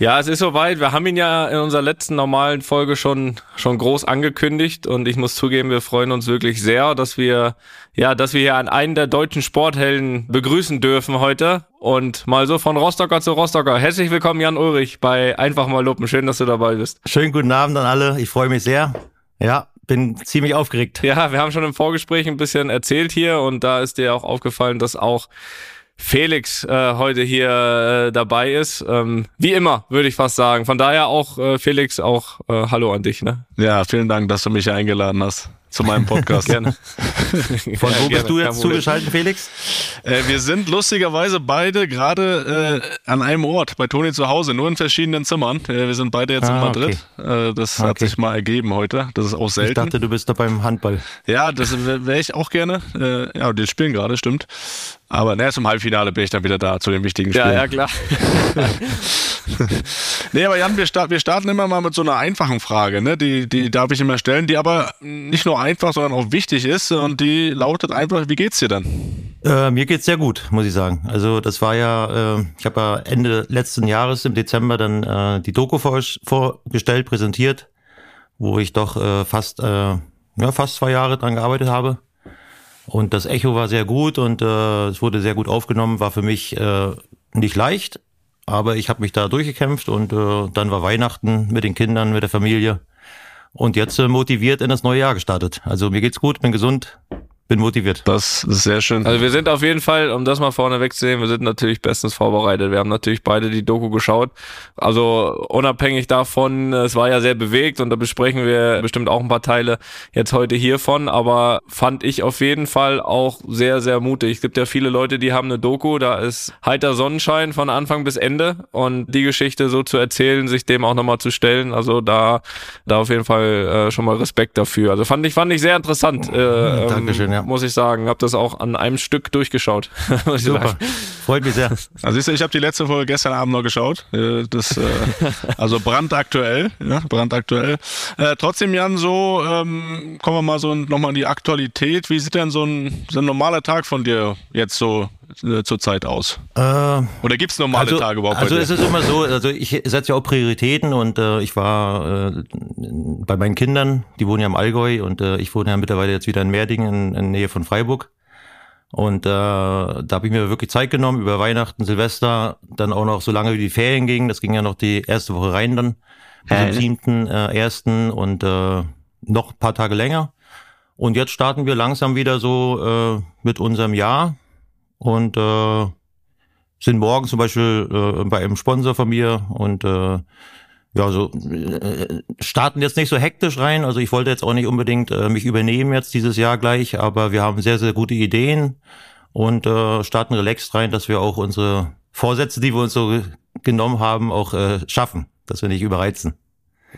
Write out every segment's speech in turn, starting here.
Ja, es ist soweit. Wir haben ihn ja in unserer letzten normalen Folge schon, schon groß angekündigt und ich muss zugeben, wir freuen uns wirklich sehr, dass wir, ja, dass wir hier an einen der deutschen Sporthelden begrüßen dürfen heute und mal so von Rostocker zu Rostocker. Herzlich willkommen, Jan Ulrich, bei Einfach mal Luppen. Schön, dass du dabei bist. Schönen guten Abend an alle. Ich freue mich sehr. Ja, bin ziemlich aufgeregt. Ja, wir haben schon im Vorgespräch ein bisschen erzählt hier und da ist dir auch aufgefallen, dass auch Felix äh, heute hier äh, dabei ist. Ähm, wie immer, würde ich fast sagen. Von daher auch, äh, Felix, auch äh, Hallo an dich. Ne? Ja, vielen Dank, dass du mich eingeladen hast zu meinem Podcast. Gerne. Von wo Ja, bist gerne, du jetzt zugeschaltet, Felix? Äh, wir sind lustigerweise beide gerade äh, an einem Ort, bei Toni zu Hause, nur in verschiedenen Zimmern. Äh, wir sind beide jetzt in Ah, Madrid. Äh, das hat Okay. sich mal ergeben heute. Das ist auch Ich selten. dachte, du bist da beim Handball. ja, das wäre wär ich auch gerne. Äh, ja, die spielen gerade, stimmt. Aber naja, zum Halbfinale bin ich dann wieder da, zu den wichtigen Ja, Spielen. ja, klar. Nee, aber Jan, wir, start, wir starten immer mal mit so einer einfachen Frage, ne? Die, die darf ich immer stellen, die aber nicht nur einfach, sondern auch wichtig ist. Und die lautet einfach, wie geht's dir denn? Äh, mir geht's sehr gut, muss ich sagen. Also das war ja, äh, ich habe ja Ende letzten Jahres im Dezember dann äh, die Doku vor, vorgestellt, präsentiert, wo ich doch äh, fast, äh, ja, fast zwei Jahre dran gearbeitet habe. Und das Echo war sehr gut und äh, es wurde sehr gut aufgenommen, war für mich äh, nicht leicht, aber ich habe mich da durchgekämpft und äh, dann war Weihnachten mit den Kindern, mit der Familie. Und jetzt äh, motiviert in das neue Jahr gestartet. Also mir geht's gut, bin gesund, bin motiviert. Das ist sehr schön. Also wir sind auf jeden Fall, um das mal vorne wegzunehmen, wir sind natürlich bestens vorbereitet. Wir haben natürlich beide die Doku geschaut. Also unabhängig davon, es war ja sehr bewegt und da besprechen wir bestimmt auch ein paar Teile jetzt heute hiervon, aber fand ich auf jeden Fall auch sehr, sehr mutig. Es gibt ja viele Leute, die haben eine Doku, da ist heiter Sonnenschein von Anfang bis Ende und die Geschichte so zu erzählen, sich dem auch nochmal zu stellen, also da, da auf jeden Fall äh, schon mal Respekt dafür. Also fand ich, fand ich sehr interessant. Äh, ähm, Dankeschön, ja. muss ich sagen. Hab das auch an einem Stück durchgeschaut. Super, freut mich sehr. Also siehst du, ich habe die letzte Folge gestern Abend noch geschaut. Äh, Das, äh, also brandaktuell, ja, brandaktuell. Äh, trotzdem, Jan, so ähm, kommen wir mal so nochmal in die Aktualität. Wie sieht denn so ein, so ein normaler Tag von dir jetzt so äh, zur Zeit aus? Äh, Oder gibt's normale Tage überhaupt also es ist immer so, also ich setze ja auch Prioritäten und äh, ich war äh, bei meinen Kindern, die wohnen ja im Allgäu und äh, ich wohne ja mittlerweile jetzt wieder in Merdingen in, in Nähe von Freiburg. Und äh, da habe ich mir wirklich Zeit genommen über Weihnachten, Silvester, dann auch noch so lange wie die Ferien gingen. Das ging ja noch die erste Woche rein dann, bis zum siebten, äh, ersten und äh, noch ein paar Tage länger. Und jetzt starten wir langsam wieder so äh, mit unserem Jahr und äh, sind morgen zum Beispiel äh, bei einem Sponsor von mir und äh, ja, so äh, starten jetzt nicht so hektisch rein. Also ich wollte jetzt auch nicht unbedingt äh, mich übernehmen jetzt dieses Jahr gleich, aber wir haben sehr, sehr gute Ideen und äh, starten relaxed rein, dass wir auch unsere Vorsätze, die wir uns so genommen haben, auch äh, schaffen, dass wir nicht überreizen.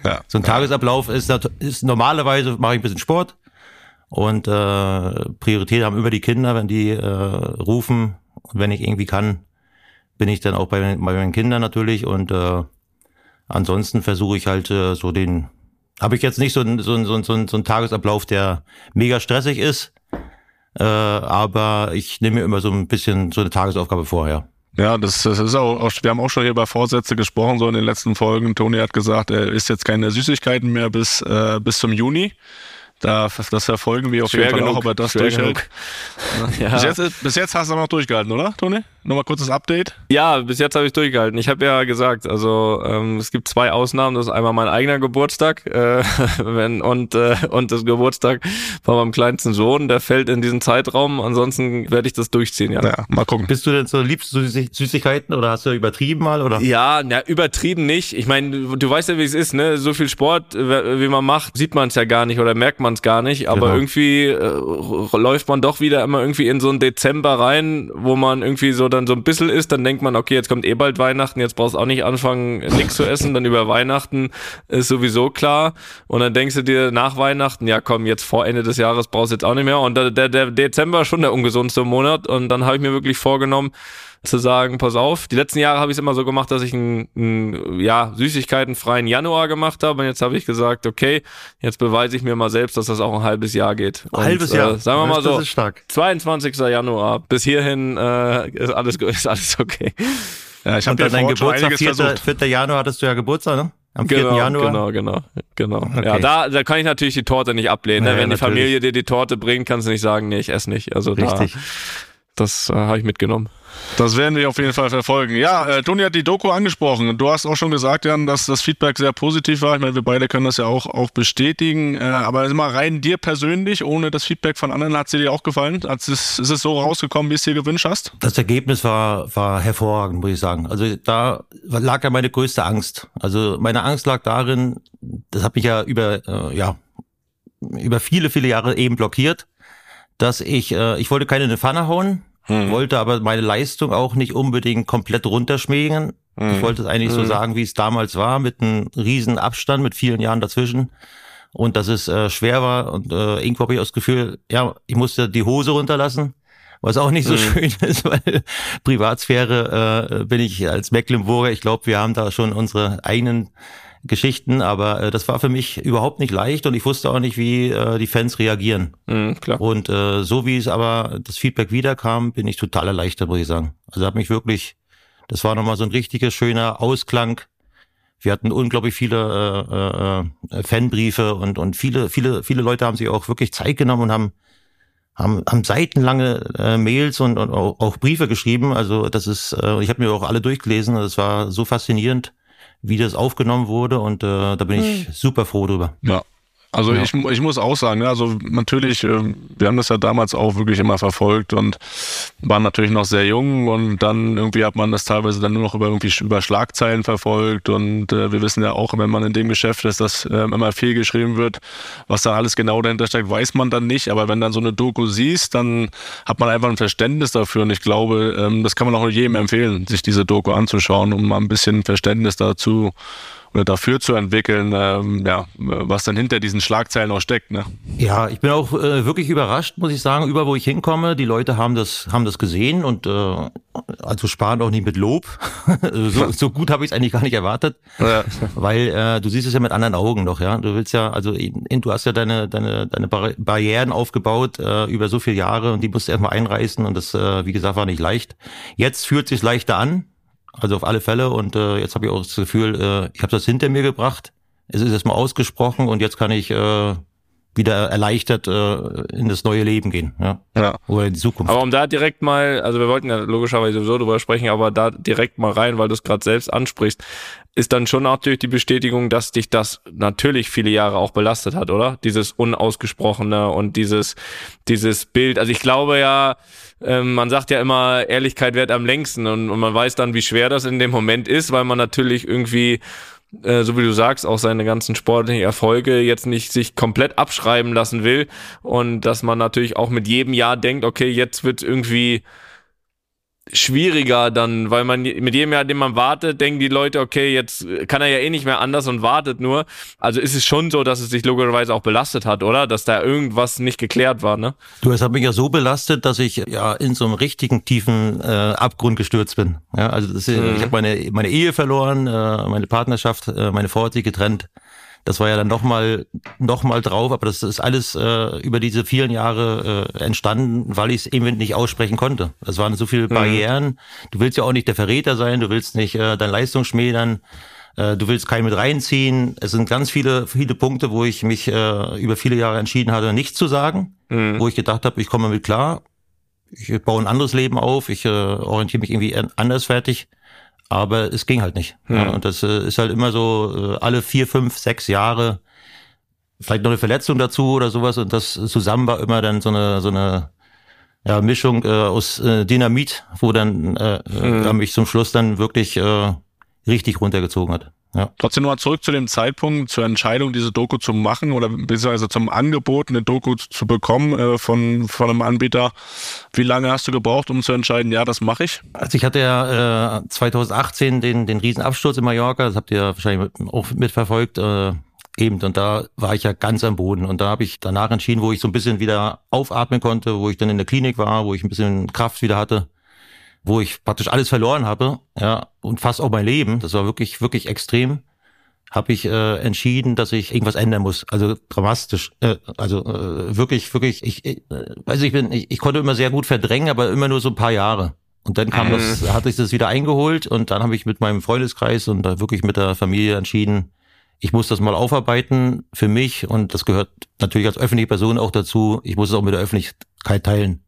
Ja. So ein Tagesablauf ist, ist normalerweise mache ich ein bisschen Sport und äh, Priorität haben immer die Kinder, wenn die äh, rufen wenn ich irgendwie kann, bin ich dann auch bei, bei meinen Kindern natürlich und äh, ansonsten versuche ich halt äh, so den, habe ich jetzt nicht so, einen- so, einen- so, einen- so, einen- so einen Tagesablauf, der mega stressig ist, äh, aber ich nehme mir immer so ein bisschen so eine Tagesaufgabe vorher. Ja, das, das ist auch, auch, wir haben auch schon hier über Vorsätze gesprochen, so in den letzten Folgen. Toni hat gesagt, er isst jetzt keine Süßigkeiten mehr bis, äh, bis zum Juni. Da, das verfolgen wir auf Schwer jeden Fall genug, noch, ob er das durchhält. Ja. Bis, jetzt, bis jetzt hast du noch durchgehalten, oder, Toni? Nochmal kurzes Update. Ja, bis jetzt habe ich durchgehalten. Ich habe ja gesagt, also ähm, es gibt zwei Ausnahmen. Das ist einmal mein eigener Geburtstag äh, wenn, und, äh, und das Geburtstag von meinem kleinsten Sohn. Der fällt in diesen Zeitraum. Ansonsten werde ich das durchziehen, ja. Ja, mal gucken. Bist du denn so liebst du Süßig- Süßigkeiten oder hast du übertrieben mal oder? Ja, na, übertrieben nicht. Ich meine, du, du weißt ja, wie es ist, ne? So viel Sport, äh, wie man macht, sieht man es ja gar nicht oder merkt man man es gar nicht, aber genau. irgendwie äh, läuft man doch wieder immer irgendwie in so einen Dezember rein, wo man irgendwie so dann so ein bisschen ist, dann denkt man, okay, jetzt kommt eh bald Weihnachten, jetzt brauchst du auch nicht anfangen, nichts zu essen, dann über Weihnachten ist sowieso klar. Und dann denkst du dir nach Weihnachten, ja komm, jetzt vor Ende des Jahres brauchst du jetzt auch nicht mehr. Und der, der, der Dezember ist schon der ungesundste Monat. Und dann habe ich mir wirklich vorgenommen, zu sagen, pass auf, die letzten Jahre habe ich es immer so gemacht, dass ich einen, einen ja, süßigkeitenfreien Januar gemacht habe und jetzt habe ich gesagt, okay, jetzt beweise ich mir mal selbst, dass das auch ein halbes Jahr geht. Ein halbes Jahr. Äh, sagen wir mal so, 22. Januar, bis hierhin äh, ist, alles, ist alles okay. Ja, ich habe ja dein Geburtstag, 4. 4. Januar hattest du ja Geburtstag, ne? Am 4. Genau, Januar? Genau, genau, genau. Okay. Ja, da, da kann ich natürlich die Torte nicht ablehnen. Ne? Ja, Wenn ja, die Familie dir die Torte bringt, kannst du nicht sagen, nee, ich esse nicht. Also Richtig. Da, das äh, habe ich mitgenommen. Das werden wir auf jeden Fall verfolgen. Ja, äh, Toni hat die Doku angesprochen. Du hast auch schon gesagt, Jan, dass das Feedback sehr positiv war. Ich meine, wir beide können das ja auch, auch bestätigen. Äh, aber mal rein dir persönlich, ohne das Feedback von anderen, hat sie dir auch gefallen? Hat es, ist es so rausgekommen, wie es dir gewünscht hast? Das Ergebnis war, war hervorragend, muss ich sagen. Also da lag ja meine größte Angst. Also meine Angst lag darin, das hat mich ja über, äh, ja, über viele, viele Jahre eben blockiert, dass ich, äh, ich wollte keine in die Pfanne hauen, hm. wollte aber meine Leistung auch nicht unbedingt komplett runterschmägen. Hm. Ich wollte es eigentlich hm. so sagen, wie es damals war, mit einem riesen Abstand, mit vielen Jahren dazwischen. Und dass es äh, schwer war und äh, irgendwo habe ich auch das Gefühl, ja, ich musste die Hose runterlassen, was auch nicht so schön ist, weil Privatsphäre äh, bin ich als Mecklenburger, ich glaube, wir haben da schon unsere eigenen Geschichten, aber äh, das war für mich überhaupt nicht leicht und ich wusste auch nicht, wie äh, die Fans reagieren. Mhm, klar. Und äh, so wie es aber das Feedback wiederkam, bin ich total erleichtert, muss ich sagen. Also hat mich wirklich, das war nochmal so ein richtiger schöner Ausklang. Wir hatten unglaublich viele äh, äh, Fanbriefe und und viele viele viele Leute haben sich auch wirklich Zeit genommen und haben haben, haben seitenlange äh, Mails und, und auch, auch Briefe geschrieben. Also das ist, äh, ich habe mir auch alle durchgelesen. Das war so faszinierend wie das aufgenommen wurde und äh, da bin ich hm. super froh drüber. Ja, also ja. ich, ich muss auch sagen, ne, also natürlich, äh, wir haben das ja damals auch wirklich immer verfolgt und waren natürlich noch sehr jung und dann irgendwie hat man das teilweise dann nur noch über irgendwie über Schlagzeilen verfolgt und äh, wir wissen ja auch, wenn man in dem Geschäft ist, dass äh, immer viel geschrieben wird, was da alles genau dahinter steckt, weiß man dann nicht, aber wenn dann so eine Doku siehst, dann hat man einfach ein Verständnis dafür und ich glaube, ähm, das kann man auch jedem empfehlen, sich diese Doku anzuschauen, um mal ein bisschen Verständnis dazu oder dafür zu entwickeln, ähm, ja, was dann hinter diesen Schlagzeilen auch steckt. Ne? Ja, ich bin auch äh, wirklich überrascht, muss ich sagen, über wo ich hinkomme. Die Leute haben das, haben das gesehen und äh, also sparen auch nicht mit Lob. so, so gut habe ich es eigentlich gar nicht erwartet, ja. weil äh, du siehst es ja mit anderen Augen noch. Ja, du willst ja, also du hast ja deine deine deine Barrieren aufgebaut äh, über so viele Jahre und die musst du erstmal einreißen und das, äh, wie gesagt, war nicht leicht. Jetzt fühlt sich leichter an also auf alle Fälle. Und äh, jetzt habe ich auch das Gefühl, äh, ich habe das hinter mir gebracht. Es ist erstmal ausgesprochen und jetzt kann ich äh, wieder erleichtert äh, in das neue Leben gehen, ja. ja. Oder in die Zukunft. Aber um da direkt mal, also wir wollten ja logischerweise sowieso drüber sprechen, aber da direkt mal rein, weil du es gerade selbst ansprichst, ist dann schon natürlich die Bestätigung, dass dich das natürlich viele Jahre auch belastet hat, oder? Dieses Unausgesprochene und dieses, dieses Bild. Also ich glaube ja, ähm, man sagt ja immer, Ehrlichkeit wert am längsten und, und man weiß dann, wie schwer das in dem Moment ist, weil man natürlich irgendwie äh, so wie du sagst, auch seine ganzen sportlichen Erfolge jetzt nicht sich komplett abschreiben lassen will. Und dass man natürlich auch mit jedem Jahr denkt, okay, jetzt wird irgendwie schwieriger dann, weil man mit jedem Jahr, dem man wartet, denken die Leute, okay, jetzt kann er ja eh nicht mehr anders und wartet nur. Also ist es schon so, dass es sich logischerweise auch belastet hat, oder? Dass da irgendwas nicht geklärt war, ne? Du, es hat mich ja so belastet, dass ich ja in so einem richtigen tiefen äh, Abgrund gestürzt bin. Ja, also das, mhm. ich habe meine, meine Ehe verloren, äh, meine Partnerschaft, äh, meine Frau hat sich getrennt. Das war ja dann nochmal noch mal drauf, aber das ist alles äh, über diese vielen Jahre äh, entstanden, weil ich es eben nicht aussprechen konnte. Das waren so viele mhm. Barrieren. Mhm. Du willst ja auch nicht der Verräter sein, du willst nicht äh, deine Leistung schmälern, äh, du willst keinen mit reinziehen. Es sind ganz viele, viele Punkte, wo ich mich äh, über viele Jahre entschieden hatte, nichts zu sagen, mhm. wo ich gedacht habe, ich komme damit klar, ich baue ein anderes Leben auf, ich äh, orientiere mich irgendwie andersfertig aber es ging halt nicht. Hm. Ja, und das äh, ist halt immer so äh, alle vier, fünf, sechs Jahre vielleicht noch eine Verletzung dazu oder sowas und das zusammen war immer dann so eine so eine ja, Mischung äh, aus äh, Dynamit, wo dann äh, hm. mich zum Schluss dann wirklich äh, richtig runtergezogen hat. Ja. Trotzdem nochmal zurück zu dem Zeitpunkt, zur Entscheidung, diese Doku zu machen oder beziehungsweise zum Angebot, eine Doku zu bekommen äh, von, von einem Anbieter. Wie lange hast du gebraucht, um zu entscheiden, ja, das mache ich? Also ich hatte ja äh, 2018 den, den Riesenabsturz in Mallorca, das habt ihr wahrscheinlich auch mitverfolgt. Äh, eben, und da war ich ja ganz am Boden. Und da habe ich danach entschieden, wo ich so ein bisschen wieder aufatmen konnte, wo ich dann in der Klinik war, wo ich ein bisschen Kraft wieder hatte wo ich praktisch alles verloren habe, ja, und fast auch mein Leben, das war wirklich, wirklich extrem, habe ich äh, entschieden, dass ich irgendwas ändern muss. Also dramatisch. Äh, also äh, wirklich, wirklich, ich, ich äh, weiß ich bin, ich, ich konnte immer sehr gut verdrängen, aber immer nur so ein paar Jahre. Und dann kam das, mhm. hatte ich das wieder eingeholt und dann habe ich mit meinem Freundeskreis und da wirklich mit der Familie entschieden, ich muss das mal aufarbeiten für mich und das gehört natürlich als öffentliche Person auch dazu. Ich muss es auch mit der Öffentlichkeit teilen.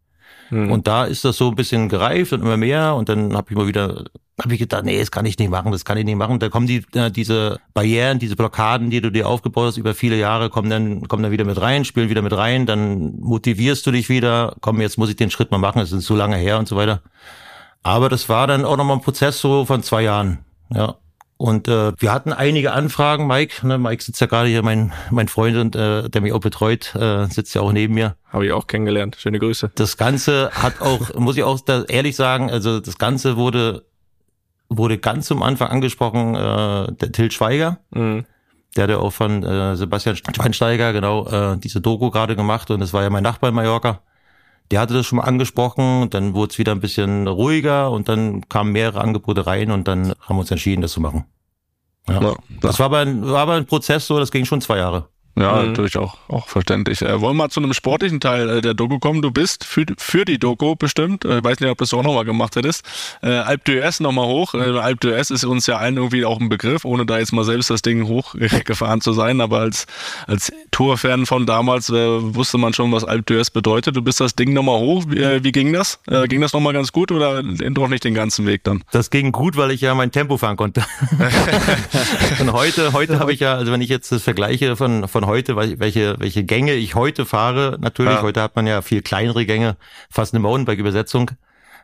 Mhm. Und da ist das so ein bisschen gereift und immer mehr. Und dann habe ich mal wieder, habe ich gedacht, nee, das kann ich nicht machen, das kann ich nicht machen. Da kommen die äh, diese Barrieren, diese Blockaden, die du dir aufgebaut hast über viele Jahre, kommen dann kommen dann wieder mit rein, spielen wieder mit rein. Dann motivierst du dich wieder. Komm, jetzt muss ich den Schritt mal machen. Es ist so lange her und so weiter. Aber das war dann auch nochmal ein Prozess so von zwei Jahren. Ja, und äh, wir hatten einige Anfragen, Mike. Ne, Mike sitzt ja gerade hier, mein, mein Freund, und äh, der mich auch betreut, äh, sitzt ja auch neben mir. Habe ich auch kennengelernt. Schöne Grüße. Das Ganze hat auch, muss ich auch da ehrlich sagen, also das Ganze wurde, wurde ganz zum Anfang angesprochen, äh, der Till Schweiger. Mhm. Der hat ja auch von äh, Sebastian Schweinsteiger genau äh, diese Doku gerade gemacht und das war ja mein Nachbar in Mallorca. Der hatte das schon mal angesprochen, dann wurde es wieder ein bisschen ruhiger und dann kamen mehrere Angebote rein und dann haben wir uns entschieden, das zu machen. Ja. ja. Das war aber, ein, war aber ein Prozess so, das ging schon zwei Jahre. Ja, mhm. natürlich auch, auch verständlich. Äh, wollen wir mal zu einem sportlichen Teil äh, der Doku kommen? Du bist für, für die Doku bestimmt. Äh, ich weiß nicht, ob du das auch nochmal gemacht hättest. Äh, Alp d'Huez nochmal hoch. Äh, Alp d'Huez ist uns ja allen irgendwie auch ein Begriff, ohne da jetzt mal selbst das Ding hochgefahren zu sein. Aber als, als Tourfan von damals äh, wusste man schon, was Alp d'Huez bedeutet. Du bist das Ding nochmal hoch. Wie, äh, wie ging das? Äh, ging das nochmal ganz gut oder doch nicht den ganzen Weg dann? Das ging gut, weil ich ja mein Tempo fahren konnte. Und heute, heute habe ich ja, also wenn ich jetzt das vergleiche von, von von heute, welche, welche Gänge ich heute fahre. Natürlich, ja. heute hat man ja viel kleinere Gänge, fast eine Mountainbike-Übersetzung.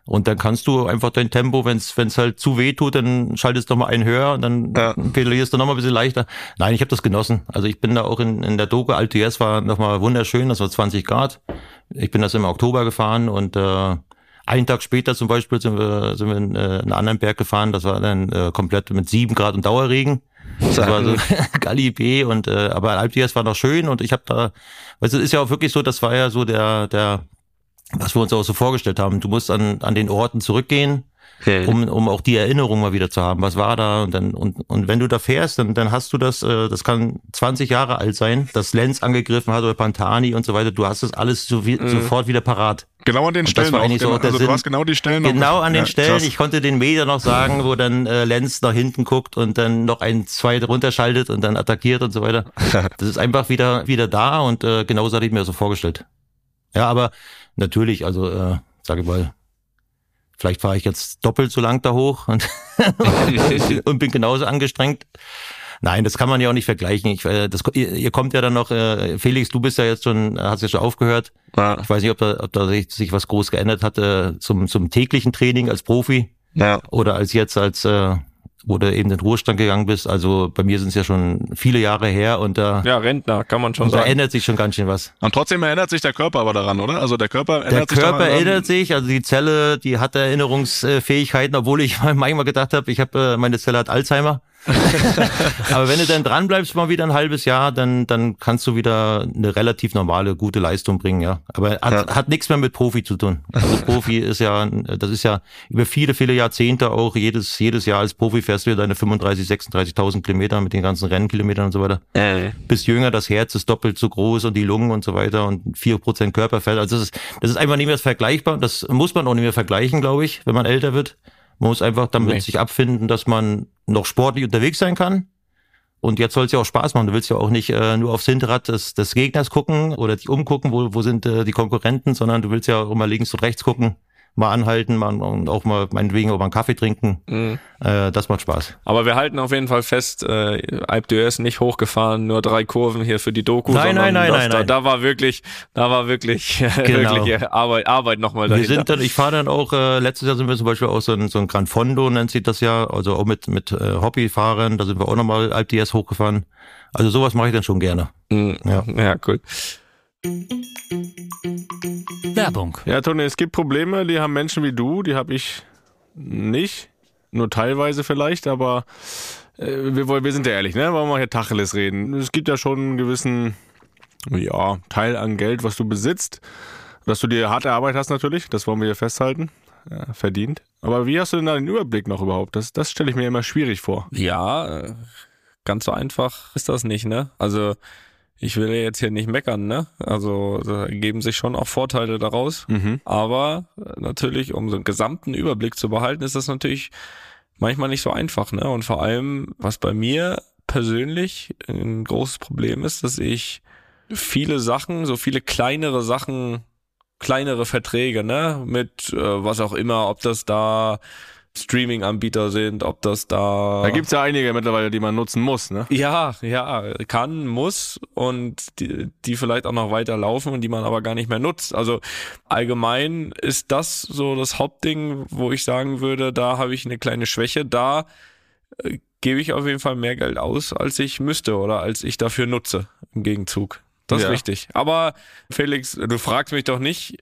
Und dann kannst du einfach dein Tempo, wenn es halt zu weh tut, dann schaltest du nochmal einen höher und dann ja. pedalierst du nochmal ein bisschen leichter. Nein, ich habe das genossen. Also ich bin da auch in, in der Doku, Altes war nochmal wunderschön, das war 20 Grad. Ich bin das im Oktober gefahren und äh, einen Tag später zum Beispiel sind wir, sind wir in äh, einen anderen Berg gefahren, das war dann äh, komplett mit sieben Grad und Dauerregen. Das war so Galli B und äh, aber Alp d'Huez war noch schön und ich habe da, weißt du, ist ja auch wirklich so, das war ja so der der was wir uns auch so vorgestellt haben. Du musst an an den Orten zurückgehen, okay. um um auch die Erinnerung mal wieder zu haben. Was war da und dann und und wenn du da fährst, dann dann hast du das, äh, das kann 20 Jahre alt sein, dass Lenz angegriffen hat oder Pantani und so weiter. Du hast das alles so wie, mhm. sofort wieder parat. Genau an den und Stellen. auch, genau, also du hast genau die Stellen. Genau an den ja, Stellen. Krass. Ich konnte den Meter noch sagen, wo dann äh, Lenz nach hinten guckt und dann noch ein, zwei runterschaltet und dann attackiert und so weiter. Das ist einfach wieder wieder da und äh, genauso hatte ich mir so vorgestellt. Ja, aber natürlich, also äh, sage ich mal, vielleicht fahre ich jetzt doppelt so lang da hoch und, und bin genauso angestrengt. Nein, das kann man ja auch nicht vergleichen. Ich, äh, das, ihr, ihr kommt ja dann noch, äh, Felix, du bist ja jetzt schon, hast ja schon aufgehört. Ja. Ich weiß nicht, ob da, ob da sich, sich was groß geändert hat äh, zum, zum täglichen Training als Profi ja. oder als jetzt als äh, wo du eben in den Ruhestand gegangen bist. Also bei mir sind es ja schon viele Jahre her und da ja Rentner kann man schon sagen. Da ändert sich schon ganz schön was. Und trotzdem erinnert sich der Körper aber daran, oder? Also der Körper ändert der sich. Der Körper erinnert sich, also die Zelle, die hat Erinnerungsfähigkeiten, obwohl ich manchmal gedacht habe, ich habe äh, meine Zelle hat Alzheimer. Aber wenn du dann dran bleibst mal wieder ein halbes Jahr, dann, dann kannst du wieder eine relativ normale, gute Leistung bringen, ja. Aber hat, ja. hat nichts mehr mit Profi zu tun. Also Profi ist ja, das ist ja über viele, viele Jahrzehnte auch jedes, jedes Jahr als Profi fährst du deine 35, 36.000 Kilometer mit den ganzen Rennkilometern und so weiter. Äh. Bist jünger, das Herz ist doppelt so groß und die Lungen und so weiter und vier Prozent Körperfett. Also das ist, das ist einfach nicht mehr vergleichbar. Das muss man auch nicht mehr vergleichen, glaube ich, wenn man älter wird. Man muss einfach damit nee. sich abfinden, dass man noch sportlich unterwegs sein kann. Und jetzt soll es ja auch Spaß machen. Du willst ja auch nicht äh, nur aufs Hinterrad des, des Gegners gucken oder dich umgucken, wo, wo sind äh, die Konkurrenten, sondern du willst ja auch immer links und rechts gucken, mal anhalten mal, und auch mal meinetwegen auch mal einen Kaffee trinken. Mhm. Äh, das macht Spaß. Aber wir halten auf jeden Fall fest, äh, Alp d'Huez nicht hochgefahren, nur drei Kurven hier für die Doku. Nein, nein, nein, nein, da, nein. Da war wirklich, da war wirklich, genau. wirklich Arbeit, Arbeit nochmal dahinter. Wir sind dann, ich fahre dann auch, äh, letztes Jahr sind wir zum Beispiel auch so ein, so ein Gran Fondo, nennt sich das ja, also auch mit, mit äh, Hobbyfahrern, da sind wir auch nochmal Alp d'Huez hochgefahren. Also sowas mache ich dann schon gerne. Mhm. Ja. ja, cool. Werbung. Ja, Toni, es gibt Probleme, die haben Menschen wie du, die habe ich nicht. Nur teilweise vielleicht, aber äh, wir, wir sind ja ehrlich, ne? Wollen wir mal hier Tacheles reden. Es gibt ja schon einen gewissen, ja, Teil an Geld, was du besitzt. Dass du dir harte Arbeit hast natürlich, das wollen wir hier festhalten. Ja, verdient. Aber wie hast du denn da den Überblick noch überhaupt? Das, das stelle ich mir immer schwierig vor. Ja, äh, ganz so einfach ist das nicht, ne? Also ich will jetzt hier nicht meckern, ne? Also da ergeben sich schon auch Vorteile daraus. Mhm. Aber äh, natürlich, um so einen gesamten Überblick zu behalten, ist das natürlich manchmal nicht so einfach, ne? Und vor allem, was bei mir persönlich ein großes Problem ist, dass ich viele Sachen, so viele kleinere Sachen, kleinere Verträge, ne? Mit äh, was auch immer, ob das da Streaming-Anbieter sind, ob das da. Da gibt's ja einige mittlerweile, die man nutzen muss, ne? Ja, ja, kann, muss und die, die vielleicht auch noch weiter laufen und die man aber gar nicht mehr nutzt. Also allgemein ist das so das Hauptding, wo ich sagen würde, da habe ich eine kleine Schwäche. Da äh, gebe ich auf jeden Fall mehr Geld aus, als ich müsste oder als ich dafür nutze im Gegenzug. Das ja. ist richtig. Aber Felix, du fragst mich doch nicht,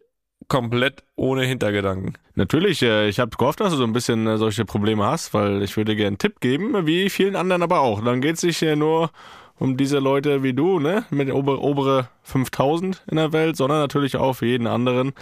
komplett ohne Hintergedanken. Natürlich, äh, ich habe gehofft, dass du so ein bisschen äh, solche Probleme hast, weil ich würde gerne einen Tipp geben, wie vielen anderen aber auch. Dann geht es sich nur um diese Leute wie du, ne, mit ober, obere 5000 in der Welt, sondern natürlich auch für jeden anderen.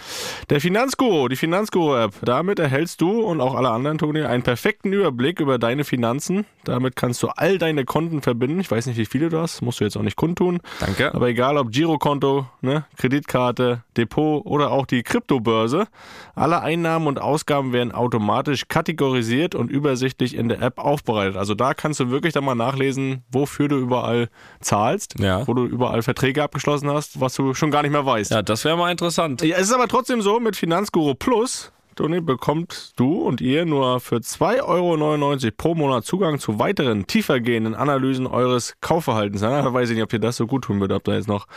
Der Finanzguru, die Finanzguru-App. Damit erhältst du und auch alle anderen, Toni, einen perfekten Überblick über deine Finanzen. Damit kannst du all deine Konten verbinden. Ich weiß nicht, wie viele du hast, musst du jetzt auch nicht kundtun. Danke. Aber egal ob Girokonto, ne, Kreditkarte, Depot oder auch die Kryptobörse, alle Einnahmen und Ausgaben werden automatisch kategorisiert und übersichtlich in der App aufbereitet. Also da kannst du wirklich dann mal nachlesen, wofür du überall zahlst, ja. wo du überall Verträge abgeschlossen hast was du schon gar nicht mehr weißt. Ja, das wäre mal interessant. Ja, es ist aber trotzdem so, mit Finanzguru Plus, Toni, bekommt du und ihr nur für 2,99 Euro pro Monat Zugang zu weiteren, tiefergehenden Analysen eures Kaufverhaltens. Ja, weiß ich nicht, ob dir das so gut tun würde, ob da jetzt noch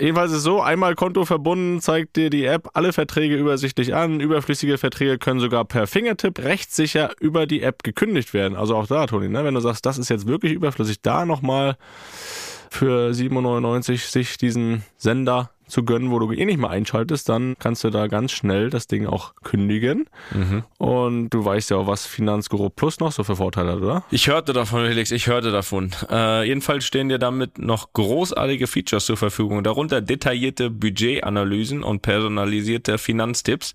Jedenfalls ist so, einmal Konto verbunden, zeigt dir die App alle Verträge übersichtlich an. Überflüssige Verträge können sogar per Fingertipp rechtssicher über die App gekündigt werden. Also auch da, Toni, ne? wenn du sagst, das ist jetzt wirklich überflüssig, da nochmal für 7,99 sich diesen Sender zu gönnen, wo du eh nicht mehr einschaltest, dann kannst du da ganz schnell das Ding auch kündigen. Mhm. Und du weißt ja auch, was Finanzguru Plus noch so für Vorteile hat, oder? Ich hörte davon, Felix, ich hörte davon. Äh, jedenfalls stehen dir damit noch großartige Features zur Verfügung, darunter detaillierte Budgetanalysen und personalisierte Finanztipps.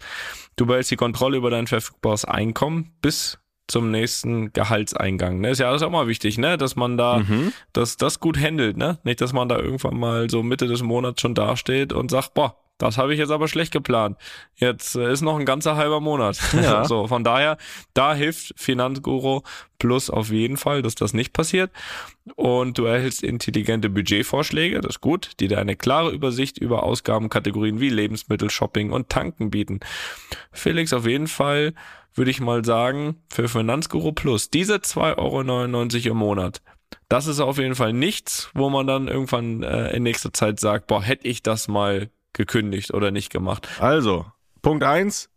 Du behältst die Kontrolle über dein verfügbares Einkommen bis zum nächsten Gehaltseingang. Ne? Ist ja alles auch mal wichtig, ne? dass man da mhm. dass das gut handelt. Ne? Nicht, dass man da irgendwann mal so Mitte des Monats schon dasteht und sagt, boah, das habe ich jetzt aber schlecht geplant. Jetzt äh, ist noch ein ganzer halber Monat. Ja. so, von daher, da hilft Finanzguru Plus auf jeden Fall, dass das nicht passiert. Und du erhältst intelligente Budgetvorschläge, das ist gut, die dir eine klare Übersicht über Ausgabenkategorien wie Lebensmittel, Shopping und Tanken bieten. Felix, auf jeden Fall würde ich mal sagen, für Finanzguru Plus, diese 2,99 Euro im Monat, das ist auf jeden Fall nichts, wo man dann irgendwann äh, in nächster Zeit sagt, boah, hätte ich das mal gekündigt oder nicht gemacht. Also, Punkt 1,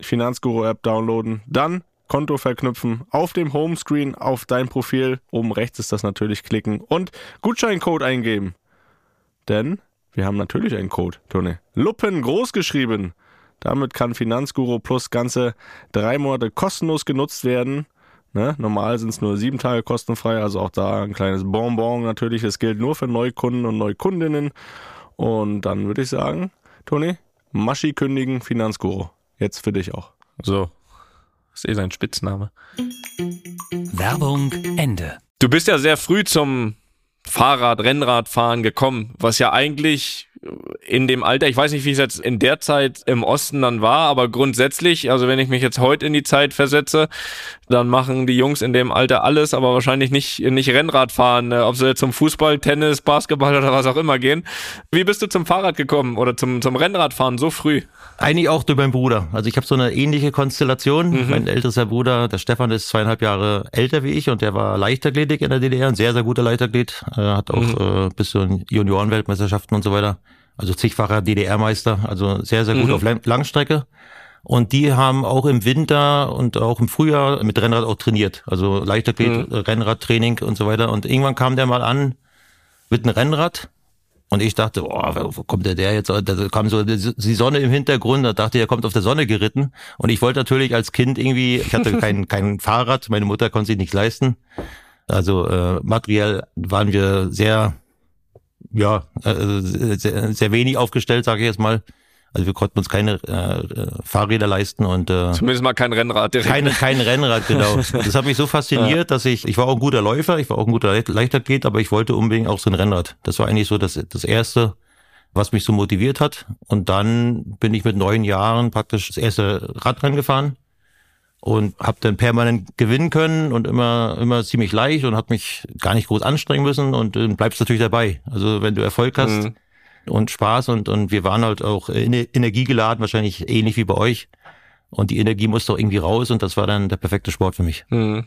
Finanzguru-App downloaden, dann Konto verknüpfen, auf dem Homescreen auf dein Profil, oben rechts ist das natürlich klicken und Gutscheincode eingeben. Denn wir haben natürlich einen Code, Toni. Luppen groß geschrieben. Damit kann Finanzguru Plus ganze drei Monate kostenlos genutzt werden. Ne? Normal sind es nur sieben Tage kostenfrei, also auch da ein kleines Bonbon natürlich. Das gilt nur für Neukunden und Neukundinnen. Und dann würde ich sagen, Toni, Maschi kündigen, Finanzguru. Jetzt für dich auch. So. Das ist eh sein Spitzname. Werbung Ende. Du bist ja sehr früh zum Fahrrad, Rennradfahren gekommen, was ja eigentlich in dem Alter, ich weiß nicht, wie es jetzt in der Zeit im Osten dann war, aber grundsätzlich, also wenn ich mich jetzt heute in die Zeit versetze, dann machen die Jungs in dem Alter alles, aber wahrscheinlich nicht, nicht Rennrad fahren, äh, ob sie jetzt zum Fußball, Tennis, Basketball oder was auch immer gehen. Wie bist du zum Fahrrad gekommen oder zum, zum Rennradfahren so früh? Eigentlich auch durch meinen Bruder. Also ich habe so eine ähnliche Konstellation. Mhm. Mein ältester Bruder, der Stefan, ist zweieinhalb Jahre älter wie ich und der war Leichtathletik in der DDR, ein sehr, sehr guter Leichtathlet. Er hat auch mhm. äh, bis zu Juniorenweltmeisterschaften und so weiter. Also zigfacher DDR-Meister, also sehr, sehr gut mhm. auf Langstrecke. Und die haben auch im Winter und auch im Frühjahr mit Rennrad auch trainiert. Also Leichtathlet, mhm. Rennradtraining und so weiter. Und irgendwann kam der mal an mit einem Rennrad. Und ich dachte, boah, wo kommt der der jetzt? Da kam so die Sonne im Hintergrund, da dachte ich, er kommt auf der Sonne geritten. Und ich wollte natürlich als Kind irgendwie, ich hatte kein, kein Fahrrad, meine Mutter konnte sich nichts leisten. Also äh, materiell waren wir sehr, ja, äh, sehr, sehr wenig aufgestellt, sage ich jetzt mal. Also wir konnten uns keine äh, Fahrräder leisten und äh, zumindest mal kein Rennrad. Direkt. Keine, kein Rennrad, genau. Das hat mich so fasziniert, ja. dass ich, ich war auch ein guter Läufer, ich war auch ein guter Leichtathlet, aber ich wollte unbedingt auch so ein Rennrad. Das war eigentlich so das, das erste, was mich so motiviert hat. Und dann bin ich mit neun Jahren praktisch das erste Radrennen gefahren und habe dann permanent gewinnen können und immer immer ziemlich leicht und hat mich gar nicht groß anstrengen müssen und dann bleibst natürlich dabei. Also wenn du Erfolg hast, mhm und Spaß und, und wir waren halt auch energiegeladen, wahrscheinlich ähnlich wie bei euch. Und die Energie musste auch irgendwie raus und das war dann der perfekte Sport für mich. Mhm.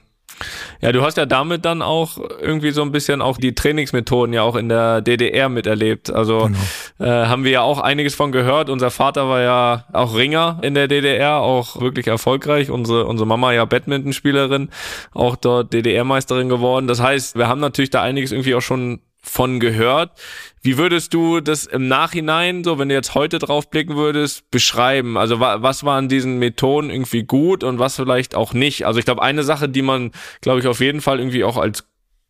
Ja, du hast ja damit dann auch irgendwie so ein bisschen auch die Trainingsmethoden ja auch in der DDR miterlebt. Also genau. äh, haben wir ja auch einiges von gehört. Unser Vater war ja auch Ringer in der DDR, auch wirklich erfolgreich. Unsere, unsere Mama ja Badmintonspielerin, auch dort DDR-Meisterin geworden. Das heißt, wir haben natürlich da einiges irgendwie auch schon von gehört. Wie würdest du das im Nachhinein, so wenn du jetzt heute drauf blicken würdest, beschreiben? Also wa was war an diesen Methoden irgendwie gut und was vielleicht auch nicht? Also ich glaube, eine Sache, die man, glaube ich, auf jeden Fall irgendwie auch als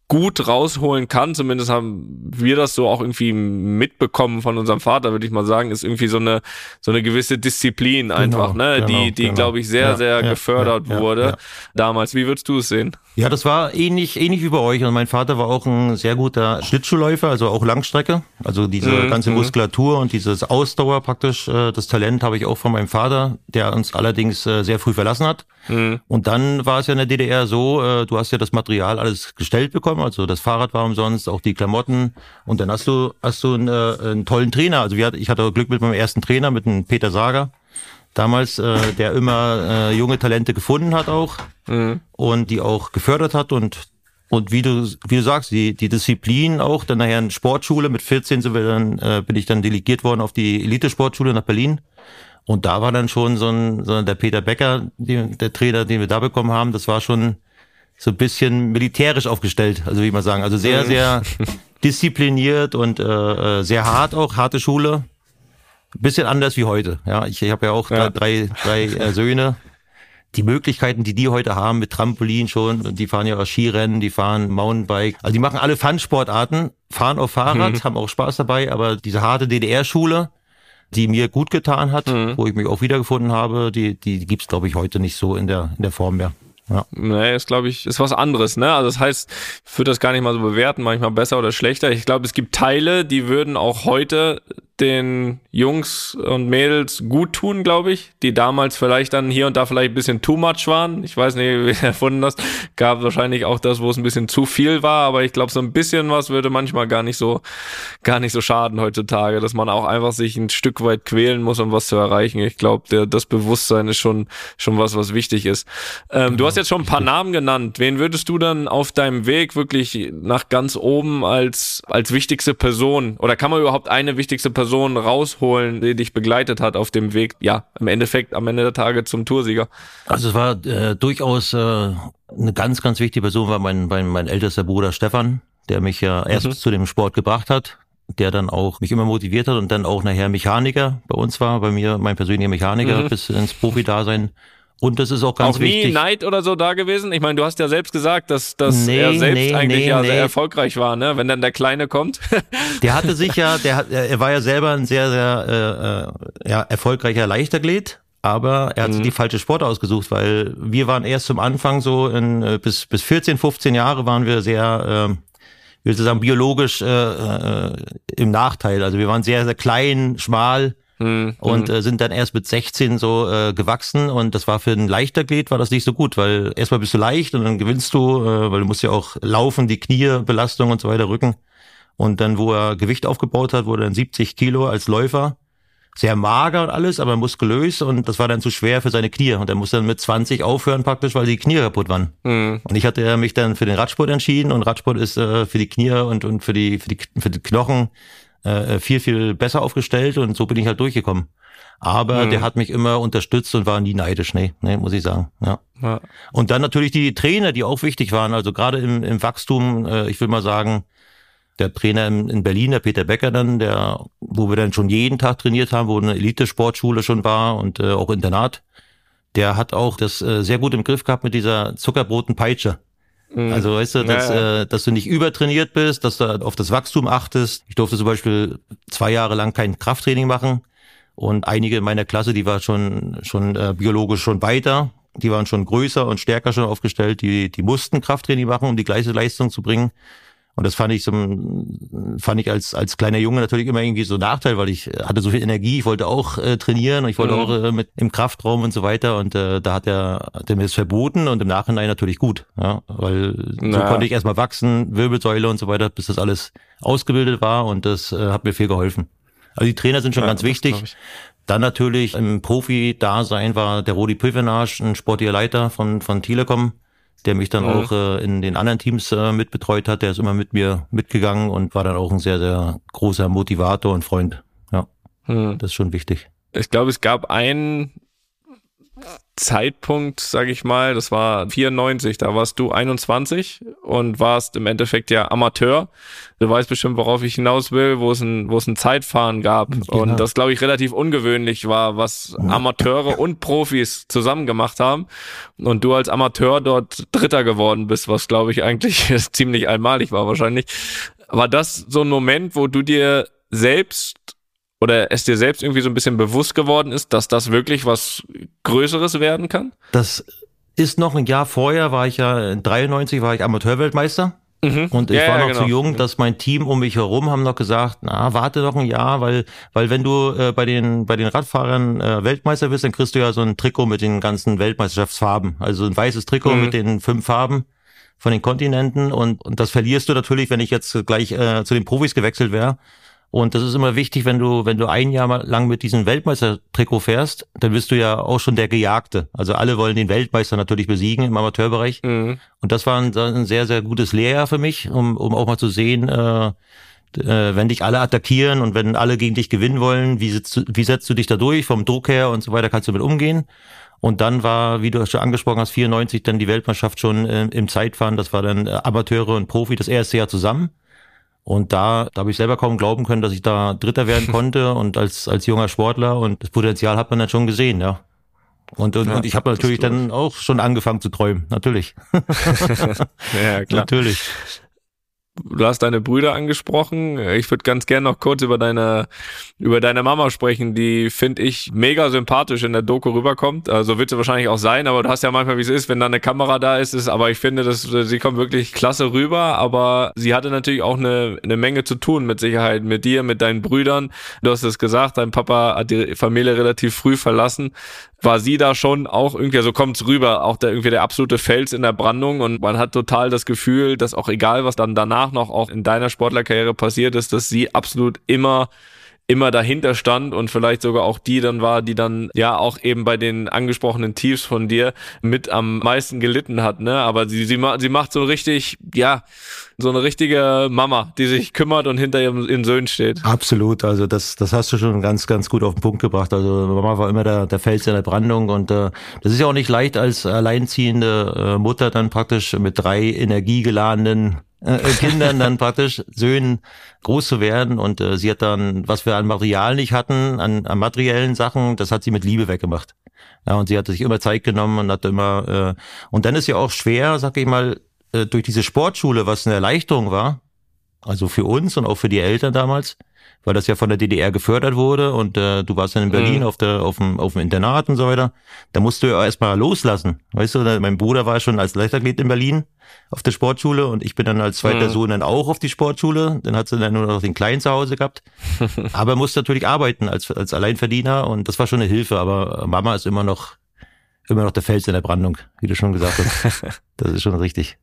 gut rausholen kann, zumindest haben wir das so auch irgendwie mitbekommen von unserem Vater, würde ich mal sagen, ist irgendwie so eine so eine gewisse Disziplin genau, einfach, ne, genau, die die genau. glaube ich sehr ja, sehr ja, gefördert ja, wurde damals. Wie würdest du es sehen? Ja, das war ähnlich, ähnlich wie bei euch. Und mein Vater war auch ein sehr guter Schlittschuhläufer, also auch Langstrecke. Also diese mhm. ganze mhm. Muskulatur und dieses Ausdauer praktisch, äh, das Talent habe ich auch von meinem Vater, der uns allerdings äh, sehr früh verlassen hat. Mhm. Und dann war es ja in der DDR so, äh, du hast ja das Material alles gestellt bekommen, also das Fahrrad war umsonst, auch die Klamotten. Und dann hast du, hast du einen, einen tollen Trainer. Also ich hatte Glück mit meinem ersten Trainer, mit einem Peter Sager damals, äh, der immer äh, junge Talente gefunden hat auch mhm. und die auch gefördert hat und und wie du wie du sagst, die die Disziplin auch, dann nachher in Sportschule mit 14 sind wir dann äh, bin ich dann delegiert worden auf die Elite Sportschule nach Berlin und da war dann schon so ein so der Peter Becker, die, der Trainer, den wir da bekommen haben, das war schon so ein bisschen militärisch aufgestellt, also wie man sagen, also sehr sehr diszipliniert und äh, äh, sehr hart auch, harte Schule bisschen anders wie heute. Ja, ich, ich habe ja auch ja. drei, drei äh, Söhne. Die Möglichkeiten, die die heute haben mit Trampolin schon, die fahren ja auch Skirennen, die fahren Mountainbike, also die machen alle Fun-Sportarten, fahren auf Fahrrad, mhm. haben auch Spaß dabei, aber diese harte DDR-Schule, die mir gut getan hat, mhm. wo ich mich auch wiedergefunden habe, die, die, die gibt's glaube ich heute nicht so in der, in der Form mehr. Ja. Nee, ist glaube ich, ist was anderes, ne? Also das heißt, ich würde das gar nicht mal so bewerten, manchmal besser oder schlechter. Ich glaube, es gibt Teile, die würden auch heute den Jungs und Mädels gut tun, glaube ich, die damals vielleicht dann hier und da vielleicht ein bisschen too much waren. Ich weiß nicht, wie erfunden das. Gab wahrscheinlich auch das, wo es ein bisschen zu viel war, aber ich glaube, so ein bisschen was würde manchmal gar nicht so, gar nicht so schaden heutzutage, dass man auch einfach sich ein Stück weit quälen muss, um was zu erreichen. Ich glaube, das Bewusstsein ist schon, schon was, was wichtig ist. Ähm, du hast jetzt schon ein paar Namen genannt. Wen würdest du dann auf deinem Weg wirklich nach ganz oben als, als wichtigste Person oder kann man überhaupt eine wichtigste Person Person rausholen, die dich begleitet hat auf dem Weg, ja, im Endeffekt am Ende der Tage zum Toursieger? Also es war äh, durchaus äh, eine ganz, ganz wichtige Person, war mein, mein, mein ältester Bruder Stefan, der mich ja erst mhm. zu dem Sport gebracht hat, der dann auch mich immer motiviert hat und dann auch nachher Mechaniker bei uns war, bei mir mein persönlicher Mechaniker mhm. bis ins Profi-Dasein und das ist auch ganz auch nie wichtig. Neid oder so da gewesen? Ich meine, du hast ja selbst gesagt, dass, dass nee, er selbst nee, eigentlich nee, ja sehr erfolgreich war, ne? Wenn dann der Kleine kommt. der hatte sich ja, der hat, er war ja selber ein sehr, sehr äh, äh ja, erfolgreicher Leichtathlet, aber er hat mhm. sich die falsche Sport ausgesucht, weil wir waren erst zum Anfang so in, äh, bis, bis 14, 15 Jahre waren wir sehr, äh, wie soll ich sagen, biologisch äh, äh, im Nachteil. Also wir waren sehr, sehr klein, schmal Hm, und hm. äh, sind dann erst mit 16 so äh, gewachsen und das war für einen Leichtathlet war das nicht so gut, weil erstmal bist du leicht und dann gewinnst du, äh, weil du musst ja auch laufen, die Kniebelastung und so weiter, Rücken. Und dann, wo er Gewicht aufgebaut hat, wurde dann 70 Kilo als Läufer. Sehr mager und alles, aber muskulös und das war dann zu schwer für seine Knie. Und er musste dann mit 20 aufhören praktisch, weil die Knie kaputt waren. Hm. Und ich hatte mich dann für den Radsport entschieden und Radsport ist äh, für die Knie und, und für, die, für, die, für die Knochen äh, viel, viel besser aufgestellt und so bin ich halt durchgekommen. Aber Mhm. der hat mich immer unterstützt und war nie neidisch, nee, nee, muss ich sagen. Ja. Ja. Und dann natürlich die Trainer, die auch wichtig waren. Also gerade im, im Wachstum, äh, ich will mal sagen, der Trainer in, in Berlin, der Peter Becker dann, der, wo wir dann schon jeden Tag trainiert haben, wo eine Elite-Sportschule schon war und äh, auch Internat, der hat auch das äh, sehr gut im Griff gehabt mit dieser Zuckerbroten-Peitsche. Hm. Also weißt du, dass, Ja, ja. Äh, dass du nicht übertrainiert bist, dass du auf das Wachstum achtest. Ich durfte zum Beispiel zwei Jahre lang kein Krafttraining machen und einige in meiner Klasse, die war schon schon äh, biologisch schon weiter, die waren schon größer und stärker schon aufgestellt, die die mussten Krafttraining machen, um die gleiche Leistung zu bringen. Und das fand ich so, fand ich als als kleiner Junge natürlich immer irgendwie so ein Nachteil, weil ich hatte so viel Energie, ich wollte auch äh, trainieren und ich wollte Mhm. auch äh, mit im Kraftraum und so weiter und äh, da hat er hat er mir das verboten und im Nachhinein natürlich gut, ja, weil so Na. konnte ich erstmal wachsen, Wirbelsäule und so weiter, bis das alles ausgebildet war und das äh, hat mir viel geholfen. Also die Trainer sind schon Ja, ganz wichtig. Dann natürlich im Profi-Dasein war der Rudi Pövenage, ein sportlicher Leiter von, von Telekom, der mich dann Mhm. auch äh, in den anderen Teams äh, mitbetreut hat. Der ist immer mit mir mitgegangen und war dann auch ein sehr, sehr großer Motivator und Freund. Ja, Hm. das ist schon wichtig. Ich glaube, es gab einen Zeitpunkt, sage ich mal, das war 94, da warst du 21 und warst im Endeffekt ja Amateur. Du weißt bestimmt, worauf ich hinaus will, wo es ein, wo es ein Zeitfahren gab Genau. und das, glaube ich, relativ ungewöhnlich war, was Amateure und Profis zusammen gemacht haben und du als Amateur dort Dritter geworden bist, was, glaube ich, eigentlich ziemlich einmalig war wahrscheinlich. War das so ein Moment, wo du dir selbst oder es dir selbst irgendwie so ein bisschen bewusst geworden ist, dass das wirklich was Größeres werden kann? Das ist noch ein Jahr vorher, war ich ja, in 93 war ich Amateurweltmeister. Mhm. Und ich Ja, war ja, noch genau. zu jung, dass mein Team um mich herum haben noch gesagt, na, warte noch ein Jahr, weil, weil wenn du äh, bei den, bei den Radfahrern äh, Weltmeister bist, dann kriegst du ja so ein Trikot mit den ganzen Weltmeisterschaftsfarben. Also ein weißes Trikot Mhm. mit den fünf Farben von den Kontinenten und, und das verlierst du natürlich, wenn ich jetzt gleich äh, zu den Profis gewechselt wäre. Und das ist immer wichtig, wenn du, wenn du ein Jahr lang mit diesem Weltmeistertrikot fährst, dann bist du ja auch schon der Gejagte. Also alle wollen den Weltmeister natürlich besiegen im Amateurbereich. Mhm. Und das war ein, ein sehr, sehr gutes Lehrjahr für mich, um, um auch mal zu sehen, äh, äh, wenn dich alle attackieren und wenn alle gegen dich gewinnen wollen, wie, setzt du- wie setzt du dich da durch, vom Druck her und so weiter, kannst du mit umgehen. Und dann war, wie du schon angesprochen hast, 94 dann die Weltmeisterschaft schon äh, im Zeitfahren. Das war dann äh, Amateure und Profi das erste Jahr zusammen. Und da, da habe ich selber kaum glauben können, dass ich da Dritter werden konnte und als, als junger Sportler und das Potenzial hat man dann schon gesehen, ja. Und, und, Ja, und ich habe natürlich dann auch schon angefangen zu träumen, natürlich. Ja, klar. Natürlich. Du hast deine Brüder angesprochen. Ich würde ganz gerne noch kurz über deine, über deine Mama sprechen, die finde ich mega sympathisch in der Doku rüberkommt. Also wird sie wahrscheinlich auch sein, aber du hast ja manchmal, wie es ist, wenn da eine Kamera da ist, ist aber ich finde, dass sie kommt wirklich klasse rüber, aber sie hatte natürlich auch eine, eine Menge zu tun mit Sicherheit, mit dir, mit deinen Brüdern. Du hast es gesagt, dein Papa hat die Familie relativ früh verlassen. War sie da schon auch irgendwie, so kommt's rüber, auch der, irgendwie der absolute Fels in der Brandung und man hat total das Gefühl, dass auch egal, was dann danach noch auch in deiner Sportlerkarriere passiert ist, dass sie absolut immer immer dahinter stand und vielleicht sogar auch die dann war, die dann ja auch eben bei den angesprochenen Tiefs von dir mit am meisten gelitten hat, ne? Aber sie, sie, sie macht so richtig, ja, so eine richtige Mama, die sich kümmert und hinter ihrem, ihren Söhnen steht. Absolut, also das, das hast du schon ganz, ganz gut auf den Punkt gebracht. Also Mama war immer der, der Fels in der Brandung und äh, das ist ja auch nicht leicht als alleinziehende äh, Mutter dann praktisch mit drei energiegeladenen äh, äh, Kindern dann praktisch Söhnen groß zu werden und äh, sie hat dann, was wir an Material nicht hatten, an, an materiellen Sachen, das hat sie mit Liebe weggemacht. Ja, und sie hat sich immer Zeit genommen und hat immer äh, und dann ist ja auch schwer, sag ich mal, äh, durch diese Sportschule, was eine Erleichterung war, also für uns und auch für die Eltern damals, weil das ja von der DDR gefördert wurde und äh, du warst dann in Berlin Mhm. auf der auf dem auf dem Internat und so weiter. Da musst du ja erstmal loslassen, weißt du? Mein Bruder war schon als Leichtathlet in Berlin auf der Sportschule und ich bin dann als zweiter Mhm. Sohn dann auch auf die Sportschule. Dann hat sie dann nur noch den Kleinen zu Hause gehabt. aber musste natürlich arbeiten als, als Alleinverdiener und das war schon eine Hilfe. Aber Mama ist immer noch, immer noch der Fels in der Brandung, wie du schon gesagt hast. das ist schon richtig.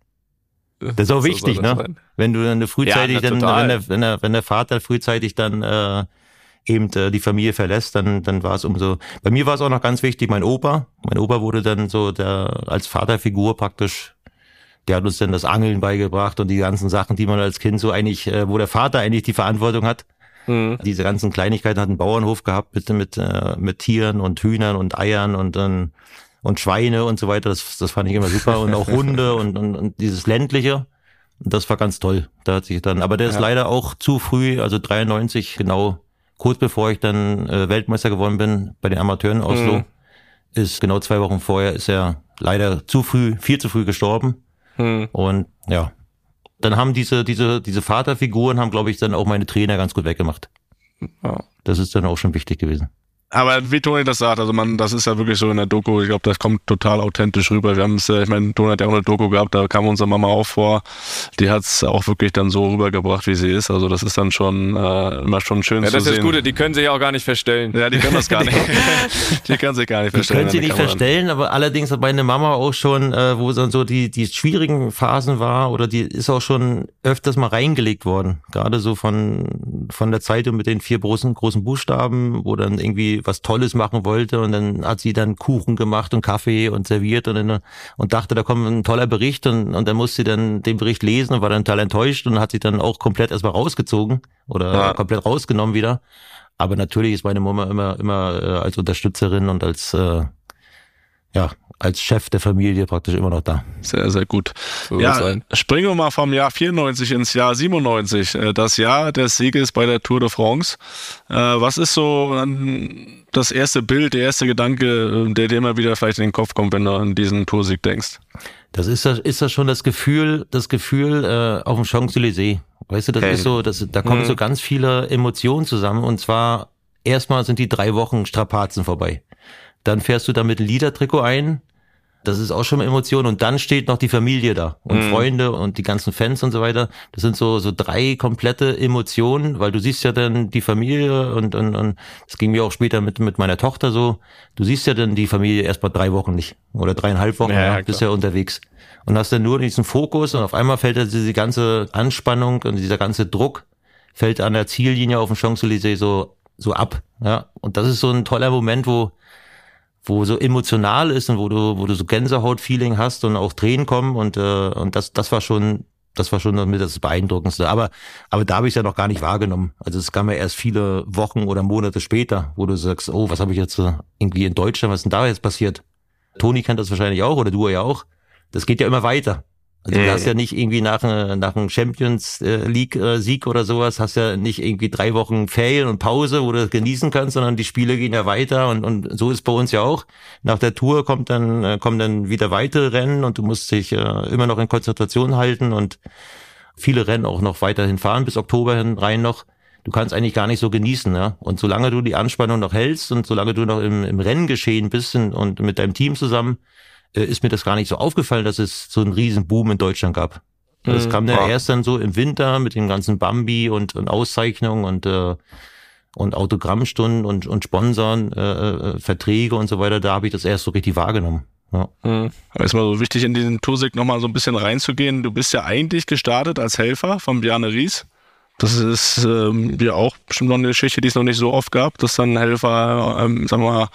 Das ist auch wichtig, ne? sein. Wenn du dann frühzeitig Ja, na, dann, wenn der, wenn der, wenn der Vater frühzeitig dann äh, eben äh, die Familie verlässt, dann, dann war es umso. Bei mir war es auch noch ganz wichtig, mein Opa. Mein Opa wurde dann so der als Vaterfigur praktisch. Der hat uns dann das Angeln beigebracht und die ganzen Sachen, die man als Kind so eigentlich, äh, wo der Vater eigentlich die Verantwortung hat. Mhm. Diese ganzen Kleinigkeiten hat einen Bauernhof gehabt mit mit äh, mit Tieren und Hühnern und Eiern und dann und Schweine und so weiter. Das, das fand ich immer super und auch Hunde und, und, und dieses ländliche. Das war ganz toll. Da hat sich dann, aber der ist Ja. leider auch zu früh, also 93 genau, kurz bevor ich dann äh, Weltmeister geworden bin bei den Amateuren Oslo, Mhm. ist genau zwei Wochen vorher ist er leider zu früh, viel zu früh gestorben. Mhm. Und ja, dann haben diese diese diese Vaterfiguren haben, glaube ich, dann auch meine Trainer ganz gut weggemacht. Ja. Das ist dann auch schon wichtig gewesen. Aber wie Toni das sagt, also man, das ist ja wirklich so in der Doku, ich glaube, das kommt total authentisch rüber. Wir haben es, äh, ich meine, Toni hat ja auch eine Doku gehabt, da kam unsere Mama auch vor. Die hat es auch wirklich dann so rübergebracht, wie sie ist. Also das ist dann schon äh, immer schon schön Ja, zu das ist das sehen. Gute, die können sich auch gar nicht verstellen. Ja, die können das gar nicht. die können sich gar nicht Die verstellen. können sie nicht Kameran. verstellen, aber allerdings hat meine Mama auch schon, äh, wo es dann so die, die schwierigen Phasen war, oder die ist auch schon öfters mal reingelegt worden. Gerade so von, von der Zeitung mit den vier großen, großen Buchstaben, wo dann irgendwie was Tolles machen wollte und dann hat sie dann Kuchen gemacht und Kaffee und serviert und, dann, und dachte, da kommt ein toller Bericht und, und dann musste sie dann den Bericht lesen und war dann total enttäuscht und hat sie dann auch komplett erstmal rausgezogen oder Ja. komplett rausgenommen wieder. Aber natürlich ist meine Mama immer, immer äh, als Unterstützerin und als, äh, ja, als Chef der Familie praktisch immer noch da. Sehr, sehr gut. So ja, springen wir mal vom Jahr 94 ins Jahr 97, äh, das Jahr des Sieges bei der Tour de France. Äh, Was ist so das erste Bild, der erste Gedanke, äh, der dir immer wieder vielleicht in den Kopf kommt, wenn du an diesen Toursieg denkst? Das ist das, ist das schon das Gefühl, das Gefühl äh, auf dem Champs-Élysées. Weißt du, das Okay. ist so, das, da kommen Mhm. so ganz viele Emotionen zusammen. Und zwar erstmal sind die drei Wochen Strapazen vorbei. Dann fährst du da mit einem Liedertrikot ein. Das ist auch schon eine Emotion. Und dann steht noch die Familie da und Mhm. Freunde und die ganzen Fans und so weiter. Das sind so, so drei komplette Emotionen, weil du siehst ja dann die Familie und, und, und das ging mir auch später mit, mit meiner Tochter so. Du siehst ja dann die Familie erst mal drei Wochen nicht oder dreieinhalb Wochen, Ja, ja, bist ja unterwegs. Und hast dann nur diesen Fokus und auf einmal fällt da diese ganze Anspannung und dieser ganze Druck fällt an der Ziellinie auf dem Champs-Élysées so, so ab. Ja, und das ist so ein toller Moment, wo, wo so emotional ist und wo du, wo du so Gänsehaut-Feeling hast und auch Tränen kommen und, äh, und das, das war schon, das war schon mit das Beeindruckendste. Aber, aber da habe ich ja noch gar nicht wahrgenommen. Also es kam ja erst viele Wochen oder Monate später, wo du sagst, oh, was habe ich jetzt äh, irgendwie in Deutschland, was ist denn da jetzt passiert? Toni kennt das wahrscheinlich auch oder du ja auch. Das geht ja immer weiter. Also du hast ja nicht irgendwie nach, äh, nach einem Champions äh, League äh, Sieg oder sowas, hast ja nicht irgendwie drei Wochen Ferien und Pause, wo du das genießen kannst, sondern die Spiele gehen ja weiter und, und so ist bei uns ja auch. Nach der Tour kommt dann, kommen dann wieder weitere Rennen und du musst dich immer noch in Konzentration halten und viele Rennen auch noch weiterhin fahren, bis Oktober hin rein noch. Du kannst eigentlich gar nicht so genießen, ja. Und solange du die Anspannung noch hältst und solange du noch im, im Renngeschehen bist und, und mit deinem Team zusammen, äh, ist mir das gar nicht so aufgefallen, dass es so einen riesen Boom in Deutschland gab. Das Mhm. kam ja erst dann so im Winter mit den ganzen Bambi und, und Auszeichnungen und, äh, und Autogrammstunden und, und Sponsoren, äh, äh, Verträge und so weiter. Da habe ich das erst so richtig wahrgenommen. Ja. Mhm. Aber ist mal so wichtig, in diesen Toursieg nochmal so ein bisschen reinzugehen. Du bist ja eigentlich gestartet als Helfer von Bjarne Ries. Das ist ähm, ja auch bestimmt noch eine Geschichte, die es noch nicht so oft gab, dass dann Helfer, ähm, sagen wir mal,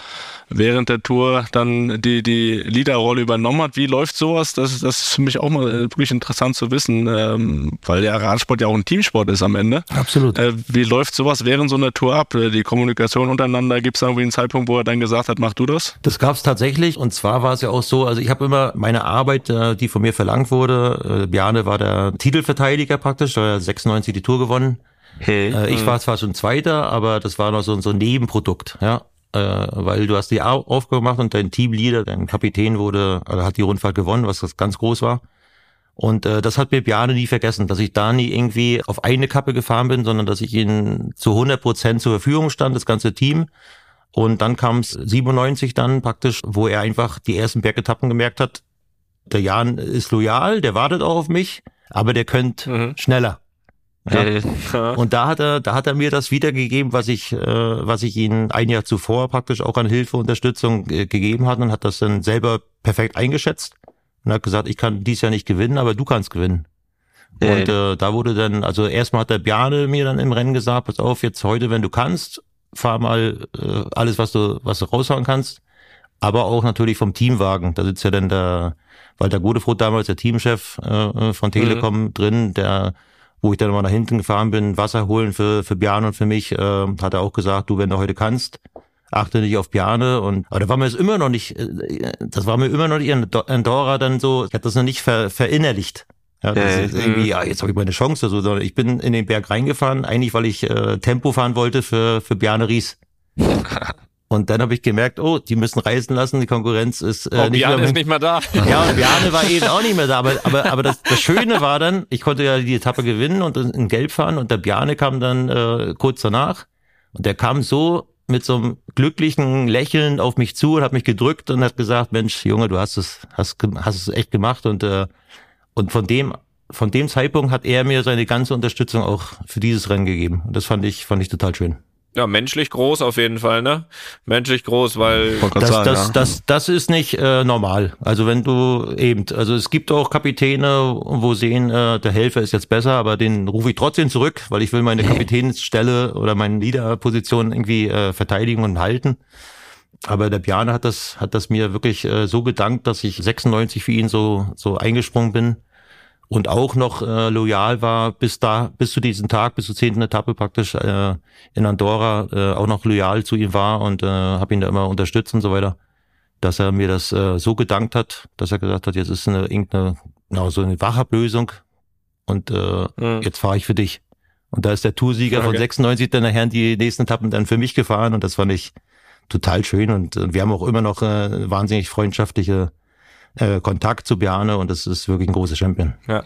während der Tour dann die, die Leaderrolle übernommen hat. Wie läuft sowas? Das, das ist für mich auch mal äh, wirklich interessant zu wissen, ähm, weil der Radsport ja auch ein Teamsport ist am Ende. Absolut. Äh, wie läuft sowas während so einer Tour ab? Äh, Die Kommunikation untereinander, gibt es irgendwie einen Zeitpunkt, wo er dann gesagt hat, mach du das? Das gab's tatsächlich und zwar war es ja auch so, also ich habe immer meine Arbeit, äh, die von mir verlangt wurde, Bjarne war der Titelverteidiger praktisch, er hat 96 die Tour gewonnen. Äh, ich war zwar schon Zweiter, aber das war noch so, so ein Nebenprodukt, ja. Äh, weil du hast die Au- Aufgabe gemacht und dein Teamleader, dein Kapitän wurde, also hat die Rundfahrt gewonnen, was das ganz groß war. Und äh, das hat mir Bjarne nie vergessen, dass ich da nie irgendwie auf eine Kappe gefahren bin, sondern dass ich ihnen zu 100 Prozent zur Verfügung stand, das ganze Team. Und dann kam es 97 dann praktisch, wo er einfach die ersten Bergetappen gemerkt hat, der Jan ist loyal, der wartet auch auf mich, aber der könnte Mhm. schneller. Ja. Ja. Und da hat er, da hat er mir das wiedergegeben, was ich, äh, was ich ihm ein Jahr zuvor praktisch auch an Hilfe, Unterstützung äh, gegeben hat und hat das dann selber perfekt eingeschätzt und hat gesagt, ich kann dies Jahr nicht gewinnen, aber du kannst gewinnen. Und äh, da wurde dann, also erstmal hat der Bjarne mir dann im Rennen gesagt, pass auf, jetzt heute, wenn du kannst, fahr mal äh, alles, was du, was du raushauen kannst. Aber auch natürlich vom Teamwagen. Da sitzt ja dann der Walter Godefroth damals, der Teamchef äh, von Telekom drin, der wo ich dann mal nach hinten gefahren bin, Wasser holen für, für Bjarne und für mich, äh, hat er auch gesagt, du, wenn du heute kannst, achte nicht auf Bjarne und aber da war mir das immer noch nicht, äh, das war mir immer noch nicht in Andorra dann so, ich habe das noch nicht ver, verinnerlicht. Ja, das Ja, ist irgendwie, ja, jetzt habe ich meine Chance, so, sondern ich bin in den Berg reingefahren, eigentlich weil ich äh, Tempo fahren wollte für, für Bjarne Ries. Und dann habe ich gemerkt, oh, die müssen reisen lassen, die Konkurrenz ist äh, Oh, nicht Bjarne mehr ist nicht mehr da. ja, und Bjarne war eben auch nicht mehr da. Aber, aber, aber das, das Schöne war dann, ich konnte ja die Etappe gewinnen und in Gelb fahren und der Bjarne kam dann äh, kurz danach und der kam so mit so einem glücklichen Lächeln auf mich zu und hat mich gedrückt und hat gesagt, Mensch, Junge, du hast es, hast, hast es echt gemacht und, äh, und von dem, von dem Zeitpunkt hat er mir seine ganze Unterstützung auch für dieses Rennen gegeben. Und das fand ich, fand ich total schön. Ja, menschlich groß auf jeden Fall, ne? Menschlich groß, weil Das, sagen, das, ja. das, das ist nicht äh, normal. Also wenn du eben, also es gibt auch Kapitäne, wo sehen, äh, der Helfer ist jetzt besser, aber den rufe ich trotzdem zurück, weil ich will meine Kapitänsstelle oder meine Leaderposition irgendwie äh, verteidigen und halten. Aber der Bjarne hat das, hat das mir wirklich äh, so gedankt, dass ich 96 für ihn so, so eingesprungen bin und auch noch äh, loyal war bis da, bis zu diesem Tag, bis zur zehnten Etappe praktisch äh, in Andorra äh, auch noch loyal zu ihm war und äh, habe ihn da immer unterstützt und so weiter, dass er mir das äh, so gedankt hat, dass er gesagt hat, jetzt ist eine irgendeine genau so eine Wachablösung und äh, Mhm. jetzt fahre ich für dich. Und da ist der Toursieger von Okay. 96 dann nachher die nächsten Etappen dann für mich gefahren und das fand ich total schön und, und wir haben auch immer noch äh, wahnsinnig freundschaftliche äh, Kontakt zu Bjarne und das ist wirklich ein großer Champion. ja.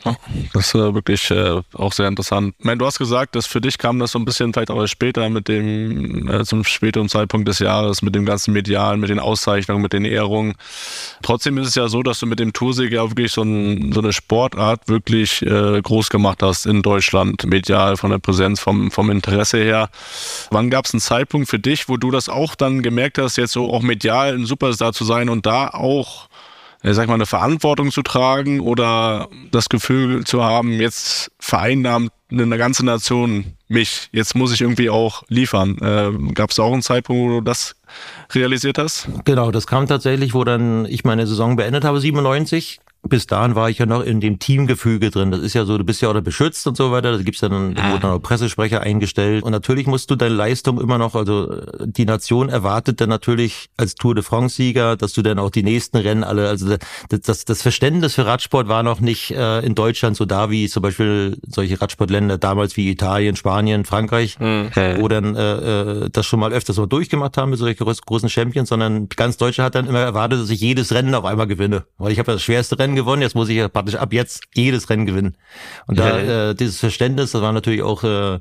Das ist äh, wirklich äh, auch sehr interessant. Ich meine, du hast gesagt, dass für dich kam das so ein bisschen vielleicht auch später mit dem, äh, zum späteren Zeitpunkt des Jahres, mit dem ganzen Medialen, mit den Auszeichnungen, mit den Ehrungen. Trotzdem ist es ja so, dass du mit dem Toursieg ja wirklich so, ein, so eine Sportart wirklich äh, groß gemacht hast in Deutschland, medial, von der Präsenz, vom, vom Interesse her. Wann gab es einen Zeitpunkt für dich, wo du das auch dann gemerkt hast, jetzt so auch medial ein Superstar zu sein und da auch äh, sag mal, eine Verantwortung zu tragen oder das Gefühl zu haben, jetzt vereinnahmt eine ganze Nation mich, jetzt muss ich irgendwie auch liefern. Äh, Gab es auch einen Zeitpunkt, wo du das realisiert hast? Genau, das kam tatsächlich, wo dann ich meine Saison beendet habe, 97. Bis dahin war ich ja noch in dem Teamgefüge drin. Das ist ja so, du bist ja auch beschützt und so weiter. Da gibt's ja dann, da wurden dann auch Pressesprecher eingestellt. Und natürlich musst du deine Leistung immer noch, also äh, die Nation erwartet dann natürlich als Tour de France-Sieger, dass du dann auch die nächsten Rennen alle, also das, das, das Verständnis für Radsport war noch nicht äh, in Deutschland so da wie zum Beispiel solche Radsportländer damals wie Italien, Spanien, Frankreich wo dann äh, äh, das schon mal öfters mal durchgemacht haben mit solchen groß, großen Champions, sondern ganz Deutschland hat dann immer erwartet, dass ich jedes Rennen auf einmal gewinne. Weil ich habe ja das schwerste Rennen gewonnen, jetzt muss ich ja praktisch ab jetzt jedes Rennen gewinnen. Und da äh, dieses Verständnis, das war natürlich auch äh,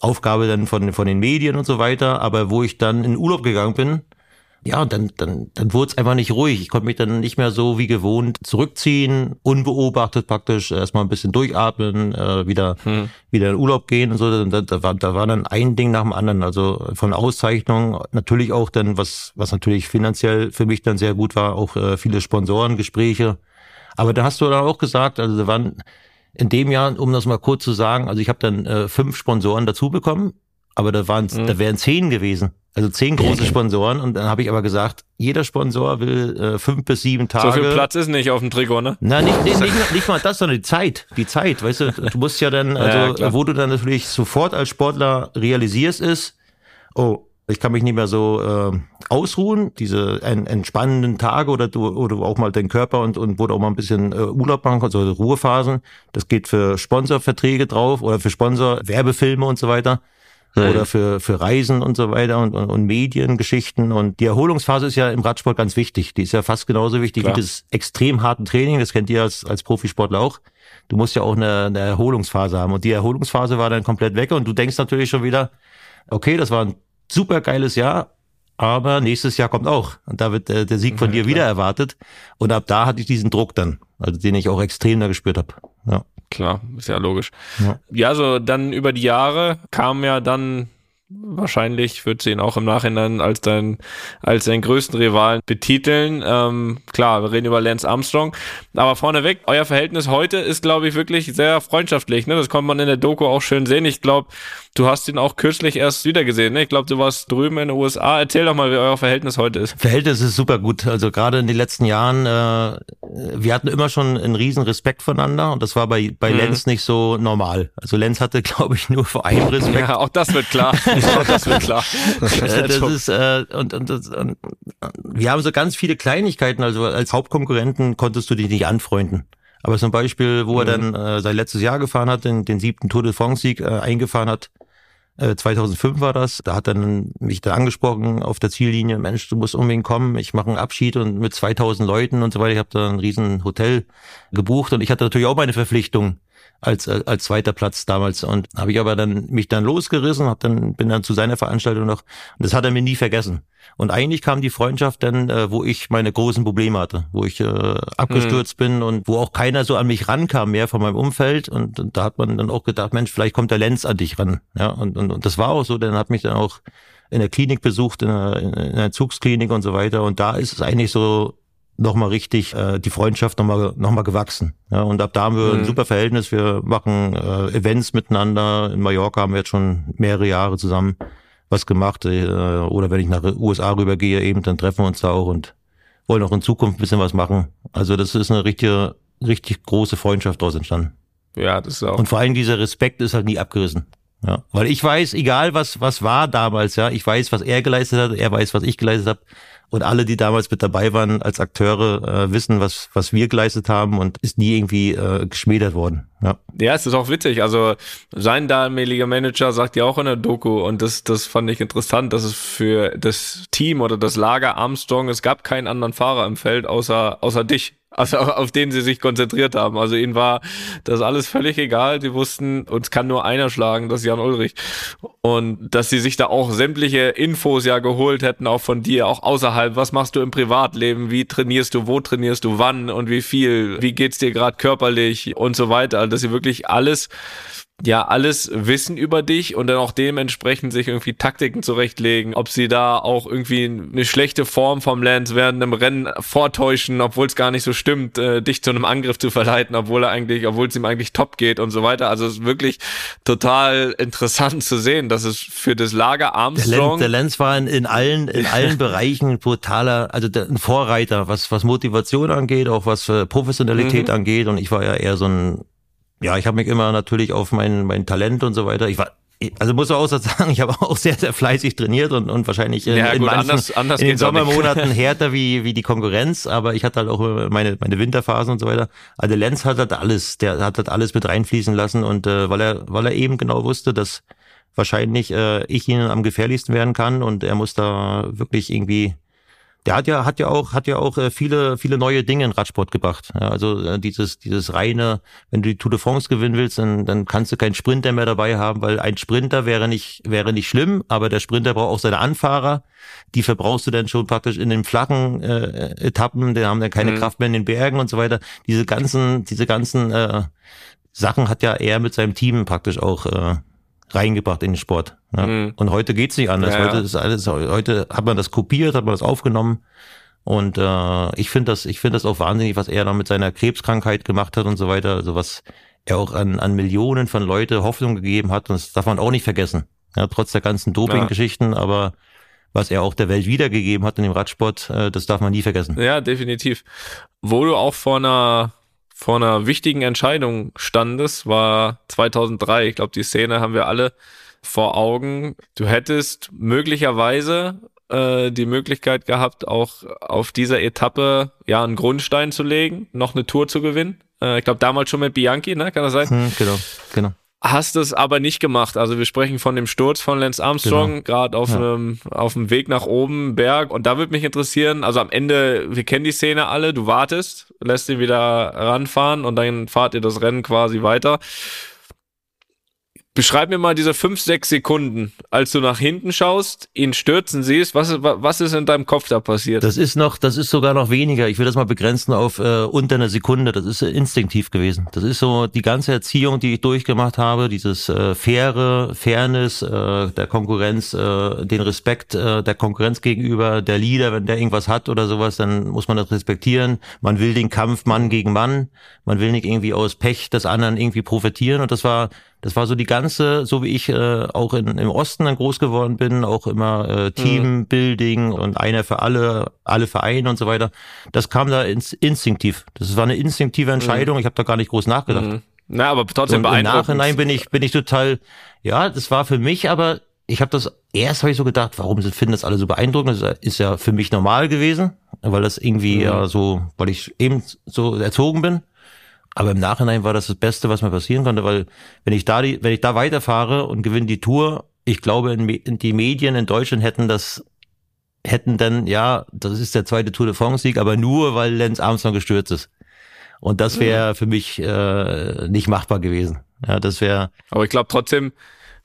Aufgabe dann von, von den Medien und so weiter, aber wo ich dann in Urlaub gegangen bin, ja, dann, dann, dann wurde es einfach nicht ruhig. Ich konnte mich dann nicht mehr so wie gewohnt zurückziehen, unbeobachtet praktisch, erstmal ein bisschen durchatmen, äh, wieder, wieder in Urlaub gehen und so. Da, da, war, da war dann ein Ding nach dem anderen. Also von Auszeichnung natürlich auch dann, was, was natürlich finanziell für mich dann sehr gut war, auch äh, viele Sponsorengespräche. Aber da hast du dann auch gesagt, also da waren in dem Jahr, um das mal kurz zu sagen, also ich habe dann äh, fünf Sponsoren dazu bekommen, aber da waren da wären zehn gewesen. Also zehn große Sponsoren und dann habe ich aber gesagt, jeder Sponsor will äh, fünf bis sieben Tage. So viel Platz ist nicht auf dem Trikot, ne? Na, nicht, nicht, nicht, nicht mal das, sondern die Zeit. Die Zeit, weißt du, du musst ja dann, also Ja, wo du dann natürlich sofort als Sportler realisierst ist, oh, ich kann mich nicht mehr so äh, ausruhen, diese en, entspannenden Tage oder du, oder auch mal deinen Körper und, und wo du auch mal ein bisschen äh, Urlaub machen kannst, also Ruhephasen. Das geht für Sponsorverträge drauf oder für Sponsor Werbefilme und so weiter. Oder für, für Reisen und so weiter und, und, und Mediengeschichten. Und die Erholungsphase ist ja im Radsport ganz wichtig. Die ist ja fast genauso wichtig Klar. wie das extrem harten Training. Das kennt ihr als, als Profisportler auch. Du musst ja auch eine, eine Erholungsphase haben. Und die Erholungsphase war dann komplett weg. Und du denkst natürlich schon wieder, okay, das war ein super geiles Jahr, aber nächstes Jahr kommt auch. Und da wird äh, der Sieg von dir wieder erwartet. Und ab da hatte ich diesen Druck dann. also den ich auch extrem da gespürt habe. Ja. Klar, ist ja logisch. Ja. ja, so dann über die Jahre kam ja dann wahrscheinlich wird sie ihn auch im Nachhinein als dein als seinen größten Rivalen betiteln. Ähm, klar, wir reden über Lance Armstrong, aber vorneweg, euer Verhältnis heute ist, glaube ich, wirklich sehr freundschaftlich. Ne? Das konnte man in der Doku auch schön sehen. Ich glaube, du hast ihn auch kürzlich erst wieder gesehen. Ne? Ich glaube, du warst drüben in den USA. Erzähl doch mal, wie euer Verhältnis heute ist. Verhältnis ist super gut. Also gerade in den letzten Jahren, äh, wir hatten immer schon einen riesen Respekt voneinander und das war bei bei mhm. Lenz nicht so normal. Also Lenz hatte, glaube ich, nur vor einem Respekt. Ja, auch das wird klar. das wird klar. das ist äh, und, und, das, und wir haben so ganz viele Kleinigkeiten. Also als Hauptkonkurrenten konntest du dich nicht anfreunden. Aber zum Beispiel, wo mhm. er dann äh, sein letztes Jahr gefahren hat, den, den siebten Tour de France-Sieg äh, eingefahren hat, äh, 2005 war das, da hat dann mich da angesprochen auf der Ziellinie, Mensch, du musst unbedingt kommen, ich mache einen Abschied und mit 2000 Leuten und so weiter. Ich habe da ein riesen Hotel gebucht und ich hatte natürlich auch meine Verpflichtung als äh, als zweiter Platz damals und habe ich aber dann mich dann losgerissen, hab dann bin dann zu seiner Veranstaltung noch und das hat er mir nie vergessen. Und eigentlich kam die Freundschaft dann, äh, wo ich meine großen Probleme hatte, wo ich äh, abgestürzt mhm. bin und wo auch keiner so an mich rankam mehr von meinem Umfeld und, und da hat man dann auch gedacht, Mensch, vielleicht kommt der Lenz an dich ran. Ja, und, und, und das war auch so, dann hat mich dann auch in der Klinik besucht, in einer, in einer Zugsklinik und so weiter. Und da ist es eigentlich so nochmal richtig äh, die Freundschaft nochmal noch mal gewachsen. Ja, und ab da haben wir mhm. ein super Verhältnis. Wir machen äh, Events miteinander. In Mallorca haben wir jetzt schon mehrere Jahre zusammen was gemacht. Äh, oder wenn ich nach USA rübergehe, eben, dann treffen wir uns da auch und wollen auch in Zukunft ein bisschen was machen. Also das ist eine richtige, richtig große Freundschaft daraus entstanden. Ja, das ist auch. Und vor allem dieser Respekt ist halt nie abgerissen. Ja, weil ich weiß, egal was was war damals, ja, ich weiß, was er geleistet hat, er weiß, was ich geleistet habe. Und alle, die damals mit dabei waren als Akteure, äh, wissen, was, was wir geleistet haben und ist nie irgendwie äh, geschmedert worden. Ja. ja, es ist auch witzig. Also sein damaliger Manager sagt ja auch in der Doku, und das, das fand ich interessant, dass es für das Team oder das Lager Armstrong, es gab keinen anderen Fahrer im Feld außer, außer dich also auf den sie sich konzentriert haben. Also ihnen war das alles völlig egal. Die wussten, uns kann nur einer schlagen, das ist Jan Ulrich. Und dass sie sich da auch sämtliche Infos ja geholt hätten, auch von dir, auch außerhalb. Was machst du im Privatleben? Wie trainierst du? Wo trainierst du? Wann und wie viel? Wie geht's dir gerade körperlich und so weiter? Also, dass sie wirklich alles ja alles wissen über dich und dann auch dementsprechend sich irgendwie Taktiken zurechtlegen, ob sie da auch irgendwie eine schlechte Form vom Lance während einem Rennen vortäuschen, obwohl es gar nicht so stimmt, äh, dich zu einem Angriff zu verleiten, obwohl er eigentlich, obwohl es ihm eigentlich top geht und so weiter. Also es ist wirklich total interessant zu sehen, dass es für das Lager Armstrong. Der Lance, war in, in allen, in allen Bereichen totaler, also der, ein Vorreiter, was, was Motivation angeht, auch was Professionalität mhm. angeht und ich war ja eher so ein ja, ich habe mich immer natürlich auf mein, mein Talent und so weiter. Ich war also muss man auch sagen, ich habe auch sehr, sehr fleißig trainiert und, und wahrscheinlich in, ja, in, manchen, anders, anders in den Sommermonaten härter wie, wie die Konkurrenz, aber ich hatte halt auch meine, meine Winterphasen und so weiter. Also Lenz hat halt alles, der hat halt alles mit reinfließen lassen und äh, weil er, weil er eben genau wusste, dass wahrscheinlich äh, ich ihnen am gefährlichsten werden kann und er muss da wirklich irgendwie der hat ja hat ja auch hat ja auch äh, viele viele neue Dinge in Radsport gebracht. Ja, also äh, dieses dieses reine, wenn du die Tour de France gewinnen willst, dann, dann kannst du keinen Sprinter mehr dabei haben, weil ein Sprinter wäre nicht wäre nicht schlimm, aber der Sprinter braucht auch seine Anfahrer. Die verbrauchst du dann schon praktisch in den flachen äh, Etappen. Die haben dann keine mhm. Kraft mehr in den Bergen und so weiter. Diese ganzen diese ganzen äh, Sachen hat ja er mit seinem Team praktisch auch äh, reingebracht in den Sport. Ja. Mhm. Und heute geht's nicht anders. Ja, heute ist alles, heute hat man das kopiert, hat man das aufgenommen. Und äh, ich finde das, ich finde das auch wahnsinnig, was er da mit seiner Krebskrankheit gemacht hat und so weiter. Also was er auch an, an Millionen von Leute Hoffnung gegeben hat. Und das darf man auch nicht vergessen. Ja, trotz der ganzen Doping-Geschichten, ja. aber was er auch der Welt wiedergegeben hat in dem Radsport, äh, das darf man nie vergessen. Ja, definitiv. Wo du auch vor einer vor einer wichtigen Entscheidung standest, war 2003. Ich glaube, die Szene haben wir alle vor Augen. Du hättest möglicherweise äh, die Möglichkeit gehabt, auch auf dieser Etappe ja einen Grundstein zu legen, noch eine Tour zu gewinnen. Äh, ich glaube, damals schon mit Bianchi, ne? Kann das sein? Hm, genau, genau hast es aber nicht gemacht. Also wir sprechen von dem Sturz von Lance Armstrong, genau. gerade auf, ja. einem, auf dem Weg nach oben, Berg. Und da würde mich interessieren, also am Ende, wir kennen die Szene alle, du wartest, lässt ihn wieder ranfahren und dann fahrt ihr das Rennen quasi weiter. Beschreib mir mal diese fünf, sechs Sekunden, als du nach hinten schaust, ihn stürzen siehst. Was, was ist in deinem Kopf da passiert? Das ist noch, das ist sogar noch weniger. Ich will das mal begrenzen auf äh, unter einer Sekunde. Das ist äh, instinktiv gewesen. Das ist so die ganze Erziehung, die ich durchgemacht habe, dieses äh, faire, Fairness äh, der Konkurrenz, äh, den Respekt äh, der Konkurrenz gegenüber, der Leader, wenn der irgendwas hat oder sowas, dann muss man das respektieren. Man will den Kampf Mann gegen Mann. Man will nicht irgendwie aus Pech des anderen irgendwie profitieren. Und das war das war so die ganze, so wie ich äh, auch in, im Osten dann groß geworden bin, auch immer äh, mhm. Teambuilding und einer für alle, alle Vereine und so weiter. Das kam da ins, instinktiv. Das war eine instinktive mhm. Entscheidung. Mhm. Ich habe da gar nicht groß nachgedacht. Mhm. Na, aber trotzdem und beeindruckend. Im Nachhinein bin ich bin ich total, ja, das war für mich, aber ich habe das erst habe ich so gedacht, warum finden das alle so beeindruckend? Das ist ja für mich normal gewesen, weil das irgendwie mhm. ja so, weil ich eben so erzogen bin. Aber im Nachhinein war das das Beste, was mir passieren konnte, weil wenn ich da die, wenn ich da weiterfahre und gewinne die Tour, ich glaube, in, in die Medien in Deutschland hätten das hätten dann, ja, das ist der zweite Tour de France Sieg, aber nur, weil Lenz Armstrong gestürzt ist. Und das wäre mhm. für mich äh, nicht machbar gewesen. Ja, das wäre. Aber ich glaube trotzdem,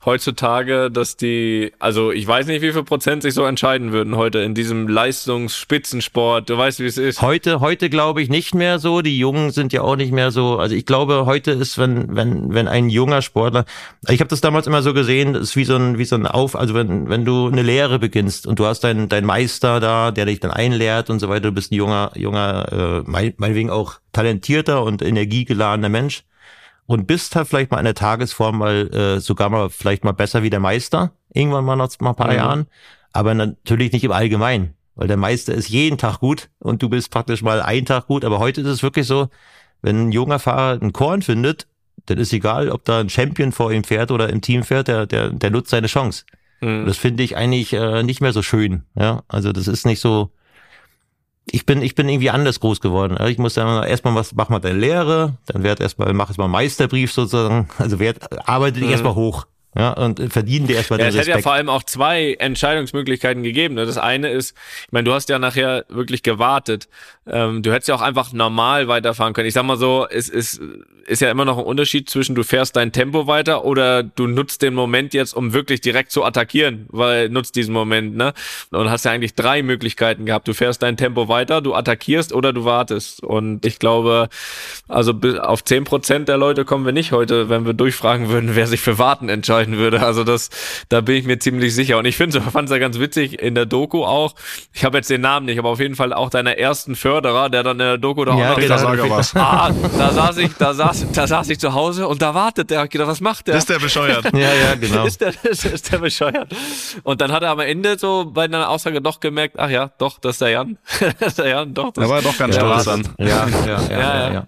heutzutage, dass die, also ich weiß nicht, wie viel Prozent sich so entscheiden würden heute in diesem Leistungsspitzensport. Du weißt, wie es ist. Heute, heute glaube ich nicht mehr so. Die Jungen sind ja auch nicht mehr so. Also ich glaube, heute ist, wenn, wenn, wenn ein junger Sportler, ich habe das damals immer so gesehen, ist wie so ein, wie so ein Auf, also wenn, wenn du eine Lehre beginnst und du hast deinen, deinen Meister da, der dich dann einlehrt und so weiter, du bist ein junger, junger, äh, meinetwegen auch talentierter und energiegeladener Mensch und bist halt vielleicht mal in der Tagesform mal äh, sogar mal vielleicht mal besser wie der Meister, irgendwann mal nach mal ein paar mhm. Jahren, aber natürlich nicht im Allgemeinen, weil der Meister ist jeden Tag gut und du bist praktisch mal einen Tag gut, aber heute ist es wirklich so, wenn ein junger Fahrer einen Korn findet, dann ist egal, ob da ein Champion vor ihm fährt oder im Team fährt, der, der, der nutzt seine Chance. Mhm. Das finde ich eigentlich äh, nicht mehr so schön. Ja, also das ist nicht so, ich bin, ich bin irgendwie anders groß geworden. Ich muss dann erstmal was, mach mal deine Lehre, dann werd erstmal, mach erstmal Meisterbrief sozusagen, also werd, arbeite dich mhm. erstmal hoch. Ja, und verdienen dir erstmal ja, den es Respekt. Es hätte ja vor allem auch zwei Entscheidungsmöglichkeiten gegeben. Ne? Das eine ist, ich meine, du hast ja nachher wirklich gewartet. Ähm, du hättest ja auch einfach normal weiterfahren können. Ich sag mal so, es ist, ist ja immer noch ein Unterschied zwischen du fährst dein Tempo weiter oder du nutzt den Moment jetzt, um wirklich direkt zu attackieren, weil nutzt diesen Moment, ne? Und hast ja eigentlich drei Möglichkeiten gehabt. Du fährst dein Tempo weiter, du attackierst oder du wartest. Und ich glaube, also auf zehn Prozent der Leute kommen wir nicht heute, wenn wir durchfragen würden, wer sich für Warten entscheiden würde. Also das, da bin ich mir ziemlich sicher. Und ich finde, fand es ja ganz witzig in der Doku auch. Ich habe jetzt den Namen nicht, aber auf jeden Fall auch deiner ersten Förderer, der dann in der Doku da ja, auch noch was. Ah, da saß ich, da saß, da saß ich zu Hause und da wartet der. Ich gedacht, was macht der? Ist der bescheuert? ja, ja, genau. Ist der, ist, ist der bescheuert? Und dann hat er am Ende so bei einer Aussage doch gemerkt, ach ja, doch, das ist der Jan. das ist der Jan, doch. Das er war doch ganz stolz dann. Ja, ja, ja, ja. ja.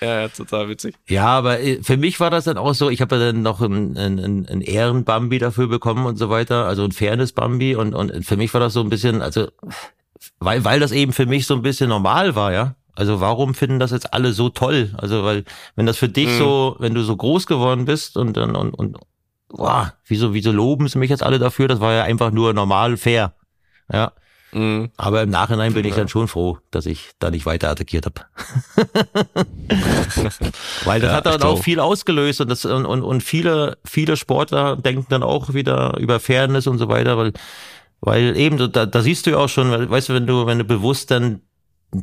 Ja, ja, total witzig. Ja, aber äh, für mich war das dann auch so, ich habe dann noch ein, ein, ein Ehrenbambi dafür bekommen und so weiter, also ein Fairness-Bambi und, und für mich war das so ein bisschen, also weil, weil das eben für mich so ein bisschen normal war, ja. Also warum finden das jetzt alle so toll? Also weil, wenn das für dich mhm. so, wenn du so groß geworden bist und dann und, und boah, wieso, wieso loben sie mich jetzt alle dafür? Das war ja einfach nur normal, fair. Ja. Mhm. Aber im Nachhinein bin ich dann schon froh, dass ich da nicht weiter attackiert habe. Weil das ja, hat dann auch viel ausgelöst und das und, und, und viele, viele Sportler denken dann auch wieder über Fairness und so weiter, weil weil eben, da, da siehst du ja auch schon, weißt du, wenn du, wenn du bewusst dann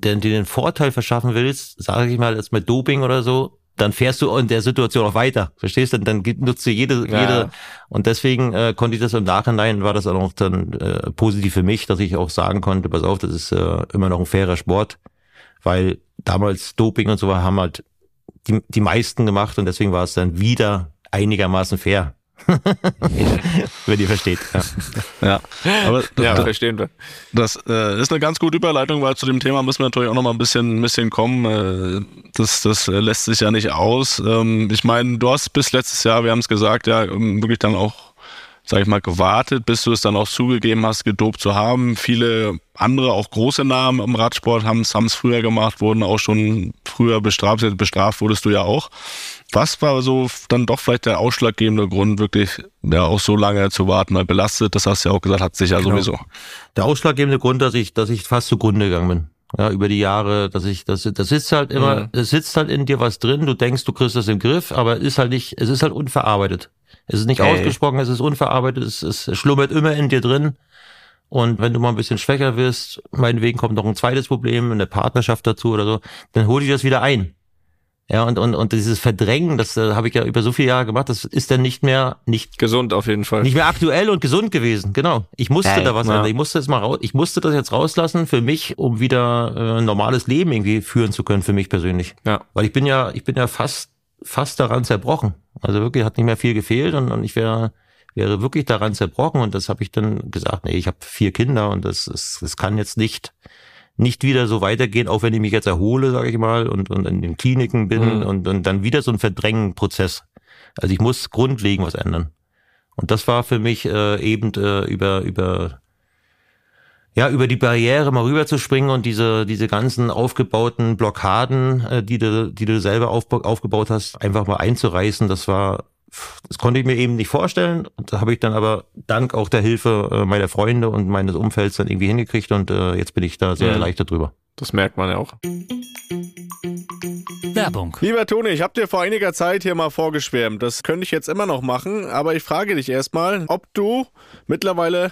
den, den Vorteil verschaffen willst, sage ich mal, jetzt mit Doping oder so, dann fährst du in der Situation auch weiter. Verstehst du? Dann nutzt du jede, ja. jede. Und deswegen äh, konnte ich das im Nachhinein, war das auch dann äh, positiv für mich, dass ich auch sagen konnte, pass auf, das ist äh, immer noch ein fairer Sport. Weil damals Doping und so haben halt die, die meisten gemacht und deswegen war es dann wieder einigermaßen fair. Wenn ihr versteht. Ja, ja. aber ja, da, verstehen wir. Das äh, ist eine ganz gute Überleitung, weil zu dem Thema müssen wir natürlich auch noch mal ein bisschen, ein bisschen kommen. Äh, das, das lässt sich ja nicht aus. Ähm, ich meine, du hast bis letztes Jahr, wir haben es gesagt, ja, wirklich dann auch sag ich mal, gewartet, bis du es dann auch zugegeben hast, gedopt zu haben. Viele andere, auch große Namen im Radsport haben es früher gemacht, wurden auch schon früher bestraft. Bestraft wurdest du ja auch. Was war so dann doch vielleicht der ausschlaggebende Grund, wirklich ja auch so lange zu warten, weil belastet, das hast du ja auch gesagt, hat sich ja genau. sowieso. Der ausschlaggebende Grund, dass ich, dass ich fast zugrunde gegangen bin. Ja, über die Jahre, dass ich, das, das sitzt halt immer, mhm. es sitzt halt in dir was drin, du denkst, du kriegst das im Griff, aber es ist halt nicht, es ist halt unverarbeitet. Es ist nicht Hey. ausgesprochen, es ist unverarbeitet, es, es schlummert immer in dir drin. Und wenn du mal ein bisschen schwächer wirst, meinetwegen kommt noch ein zweites Problem, eine Partnerschaft dazu oder so, dann hol dich das wieder ein. Ja, und, und, und dieses Verdrängen, das äh, habe ich ja über so viele Jahre gemacht, das ist dann nicht mehr, nicht, Gesund auf jeden Fall. nicht mehr aktuell und gesund gewesen. Genau. Ich musste Ey, da was ja. ändern. Ich musste jetzt mal raus, ich musste das jetzt rauslassen für mich, um wieder äh, ein normales Leben irgendwie führen zu können, für mich persönlich. Ja. Weil ich bin ja, ich bin ja fast, fast daran zerbrochen. Also wirklich hat nicht mehr viel gefehlt und, und ich wäre, wäre wirklich daran zerbrochen und das habe ich dann gesagt, nee, ich habe vier Kinder und das, das, das kann jetzt nicht, nicht wieder so weitergehen, auch wenn ich mich jetzt erhole, sage ich mal, und, und in den Kliniken bin Mhm. und, und dann wieder so ein Verdrängenprozess. Also ich muss grundlegend was ändern. Und das war für mich äh, eben äh, über, über ja, über die Barriere mal rüberzuspringen und diese, diese ganzen aufgebauten Blockaden, äh, die du, die du selber aufba aufgebaut hast, einfach mal einzureißen, das war, das konnte ich mir eben nicht vorstellen. Und da habe ich dann aber dank auch der Hilfe äh, meiner Freunde und meines Umfelds dann irgendwie hingekriegt und äh, jetzt bin ich da sehr Mhm. erleichtert drüber. Das merkt man ja auch. Werbung. Lieber Toni, ich habe dir vor einiger Zeit hier mal vorgeschwärmt. Das könnte ich jetzt immer noch machen, aber ich frage dich erstmal, ob du mittlerweile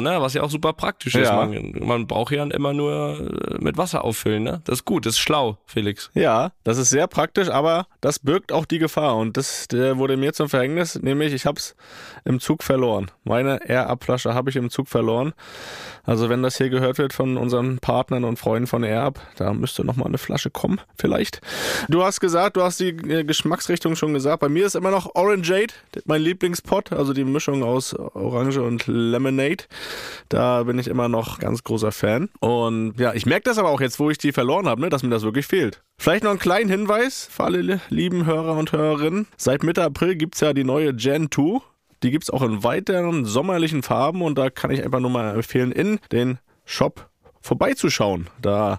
ne? Was ja auch super praktisch ist. Ja. Man, man braucht ja immer nur äh, mit Wasser auffüllen, ne? Das ist gut, das ist schlau, Felix. Ja, das ist sehr praktisch, aber das birgt auch die Gefahr und das wurde mir zum Verhängnis, nämlich ich habe es im Zug verloren. Meine Air-Up-Flasche habe ich im Zug verloren. Also wenn das hier gehört wird von unseren Partnern und Freunden von Air-Up, da müsste noch mal eine Flasche kommen, vielleicht. Du hast gesagt, du hast die äh, Geschmacksrichtung schon gesagt. Bei mir ist immer noch Orangeade, mein Lieblingspot, also die Mischung aus Orange und Lemonade. Da bin ich immer noch ganz großer Fan. Und ja, ich merke das aber auch jetzt, wo ich die verloren habe, ne, dass mir das wirklich fehlt. Vielleicht noch einen kleinen Hinweis für alle li- lieben Hörer und Hörerinnen. Seit Mitte April gibt's ja die neue Gen 2. Die gibt's auch in weiteren sommerlichen Farben und da kann ich einfach nur mal empfehlen, in den Shop vorbeizuschauen. Da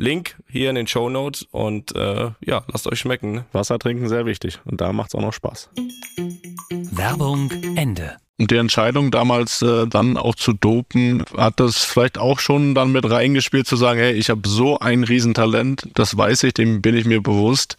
Link hier in den Show Notes und äh, ja, lasst euch schmecken. Ne? Wasser trinken sehr wichtig und da macht's auch noch Spaß. Werbung Ende. Und die Entscheidung damals äh, dann auch zu dopen, hat das vielleicht auch schon dann mit reingespielt zu sagen, hey, ich habe so ein Riesentalent, das weiß ich, dem bin ich mir bewusst.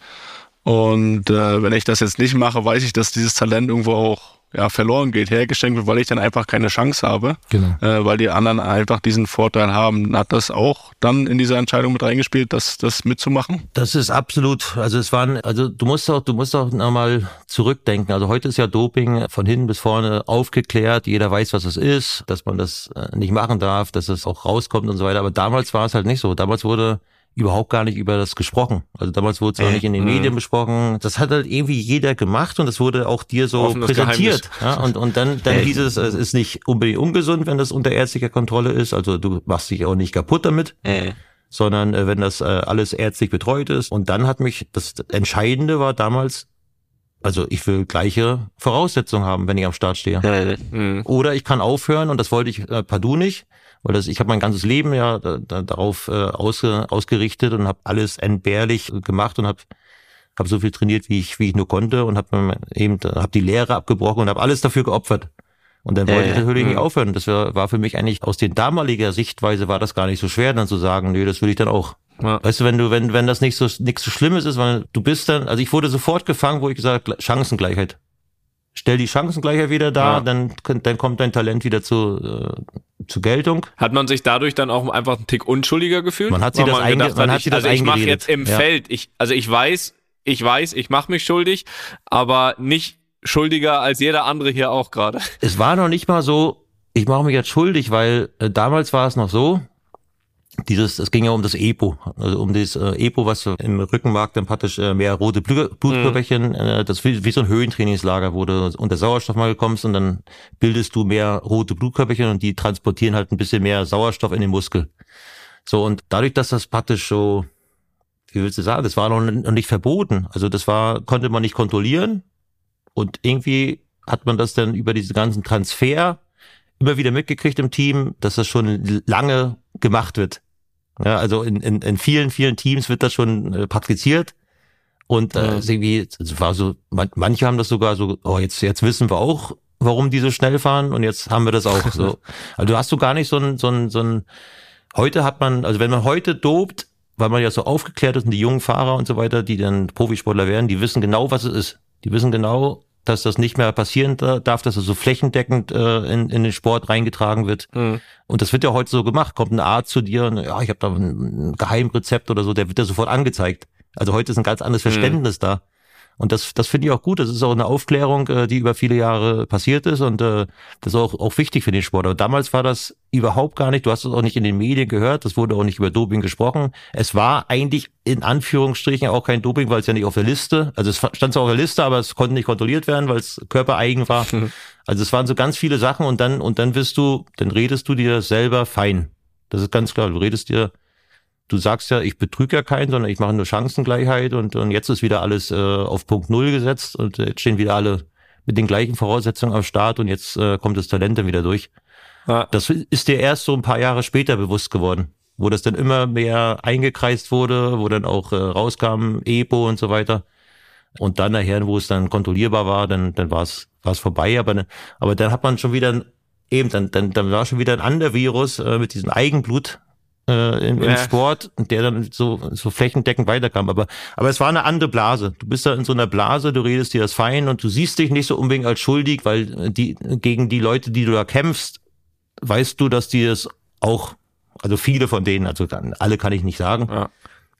Und äh, wenn ich das jetzt nicht mache, weiß ich, dass dieses Talent irgendwo auch ja, verloren geht, hergeschenkt wird, weil ich dann einfach keine Chance habe, Genau. äh, weil die anderen einfach diesen Vorteil haben. Hat das auch dann in dieser Entscheidung mit reingespielt, das, das mitzumachen? Das ist absolut, also es waren, also du musst auch, du musst auch nochmal zurückdenken. Also heute ist ja Doping von hinten bis vorne aufgeklärt, jeder weiß, was es ist, dass man das äh, nicht machen darf, dass es auch rauskommt und so weiter. Aber damals war es halt nicht so. Damals wurde überhaupt gar nicht über das gesprochen. Also damals wurde es auch nicht in den Medien besprochen. Das hat halt irgendwie jeder gemacht und das wurde auch dir so Offenes präsentiert. Ja, und, und dann, dann hieß es, es ist nicht unbedingt ungesund, wenn das unter ärztlicher Kontrolle ist. Also du machst dich auch nicht kaputt damit sondern äh, wenn das äh, alles ärztlich betreut ist. Und dann hat mich, das Entscheidende war damals, also ich will gleiche Voraussetzungen haben, wenn ich am Start stehe. Mhm. Oder ich kann aufhören und das wollte ich äh, partout nicht, weil das, ich habe mein ganzes Leben ja da, da, darauf äh, ausge, ausgerichtet und habe alles entbehrlich gemacht und habe hab so viel trainiert, wie ich, wie ich nur konnte und habe eben hab die Lehre abgebrochen und habe alles dafür geopfert. Und dann wollte ich natürlich nicht aufhören. Das war, war für mich eigentlich aus den damaliger Sichtweise war das gar nicht so schwer, dann zu sagen, nee, das will ich dann auch. Ja. Weißt du, wenn du, wenn, wenn das nicht so, nichts so Schlimmes ist, weil du bist dann, also ich wurde sofort gefangen, wo ich gesagt, Gle- Chancengleichheit. Stell die Chancengleichheit wieder da, Ja. dann, dann kommt dein Talent wieder zu, äh, zu Geltung. Hat man sich dadurch dann auch einfach einen Tick unschuldiger gefühlt? Man hat sich Weil das einge- gedacht man hat ich, sich das also ich mache jetzt im Ja. Feld, ich, also ich weiß, ich weiß, ich mache mich schuldig, aber nicht schuldiger als jeder andere hier auch gerade. Es war noch nicht mal so, ich mache mich jetzt schuldig, weil äh, damals war es noch so, dieses, es ging ja um das EPO, also um das äh, EPO, was im Rückenmark dann praktisch äh, mehr rote Blu- Blutkörperchen, äh, das wie, wie so ein Höhentrainingslager, wo du unter Sauerstoffmangel kommst und dann bildest du mehr rote Blutkörperchen und die transportieren halt ein bisschen mehr Sauerstoff in den Muskel. So, und dadurch, dass das praktisch so, wie willst du sagen, das war noch nicht verboten. Also das war, konnte man nicht kontrollieren. Und irgendwie hat man das dann über diese ganzen Transfer immer wieder mitgekriegt im Team, dass das schon lange gemacht wird. Ja, also in, in, in vielen, vielen Teams wird das schon äh, praktiziert. Und äh, Ja. irgendwie, es war so, man, manche haben das sogar so, oh, jetzt, jetzt wissen wir auch, warum die so schnell fahren und jetzt haben wir das auch so. Also du hast du gar nicht so ein, so ein, so ein, heute hat man, also wenn man heute dopt, weil man ja so aufgeklärt ist und die jungen Fahrer und so weiter, die dann Profisportler werden, die wissen genau, was es ist. Die wissen genau, dass das nicht mehr passieren da- darf, dass es so flächendeckend äh, in, in den Sport reingetragen wird. Mhm. Und das wird ja heute so gemacht. Kommt ein Arzt zu dir und ja, ich habe da ein, ein Geheimrezept oder so, der wird ja sofort angezeigt. Also heute ist ein ganz anderes Verständnis da. Und das, das finde ich auch gut. Das ist auch eine Aufklärung, äh, die über viele Jahre passiert ist und äh, das ist auch, auch wichtig für den Sport. Aber damals war das überhaupt gar nicht. Du hast es auch nicht in den Medien gehört. Das wurde auch nicht über Doping gesprochen. Es war eigentlich in Anführungsstrichen auch kein Doping, weil es ja nicht auf der Liste. Also es stand zwar auf der Liste, aber es konnte nicht kontrolliert werden, weil es körpereigen war. Also es waren so ganz viele Sachen und dann und dann wirst du, dann redest du dir selber fein. Das ist ganz klar. Du redest dir du sagst ja, ich betrüge ja keinen, sondern ich mache nur Chancengleichheit und, und jetzt ist wieder alles äh, auf Punkt Null gesetzt und jetzt stehen wieder alle mit den gleichen Voraussetzungen am Start und jetzt äh, kommt das Talent dann wieder durch. Ja. Das ist dir erst so ein paar Jahre später bewusst geworden, wo das dann immer mehr eingekreist wurde, wo dann auch äh, rauskam EPO und so weiter. Und dann nachher, wo es dann kontrollierbar war, dann, dann war es war es vorbei. Aber, aber dann hat man schon wieder eben, dann, dann, dann war schon wieder ein anderer Virus äh, mit diesem Eigenblut äh, im, im Ja. Sport, der dann so, so flächendeckend weiterkam. Aber, aber es war eine andere Blase. Du bist da in so einer Blase, du redest dir das fein und du siehst dich nicht so unbedingt als schuldig, weil die, gegen die Leute, die du da kämpfst, weißt du, dass die es auch, also viele von denen, also alle kann ich nicht sagen, Ja.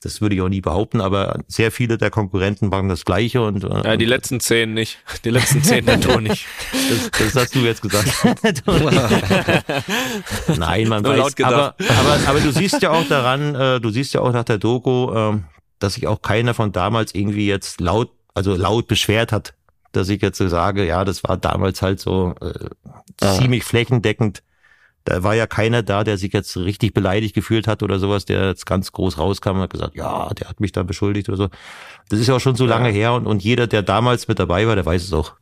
Das würde ich auch nie behaupten, aber sehr viele der Konkurrenten machen das Gleiche und, äh, Ja, die letzten zehn nicht. Die letzten zehn der Tour nicht. das, das hast du jetzt gesagt. Nein, man Nur weiß, aber, aber, aber du siehst ja auch daran, äh, du siehst ja auch nach der Doku, ähm, dass sich auch keiner von damals irgendwie jetzt laut, also laut beschwert hat, dass ich jetzt so sage, ja, das war damals halt so äh, ziemlich flächendeckend. Da war ja keiner da, der sich jetzt richtig beleidigt gefühlt hat oder sowas, der jetzt ganz groß rauskam und hat gesagt, ja, der hat mich da beschuldigt oder so. Das ist ja auch schon so lange her und, und jeder, der damals mit dabei war, der weiß es auch.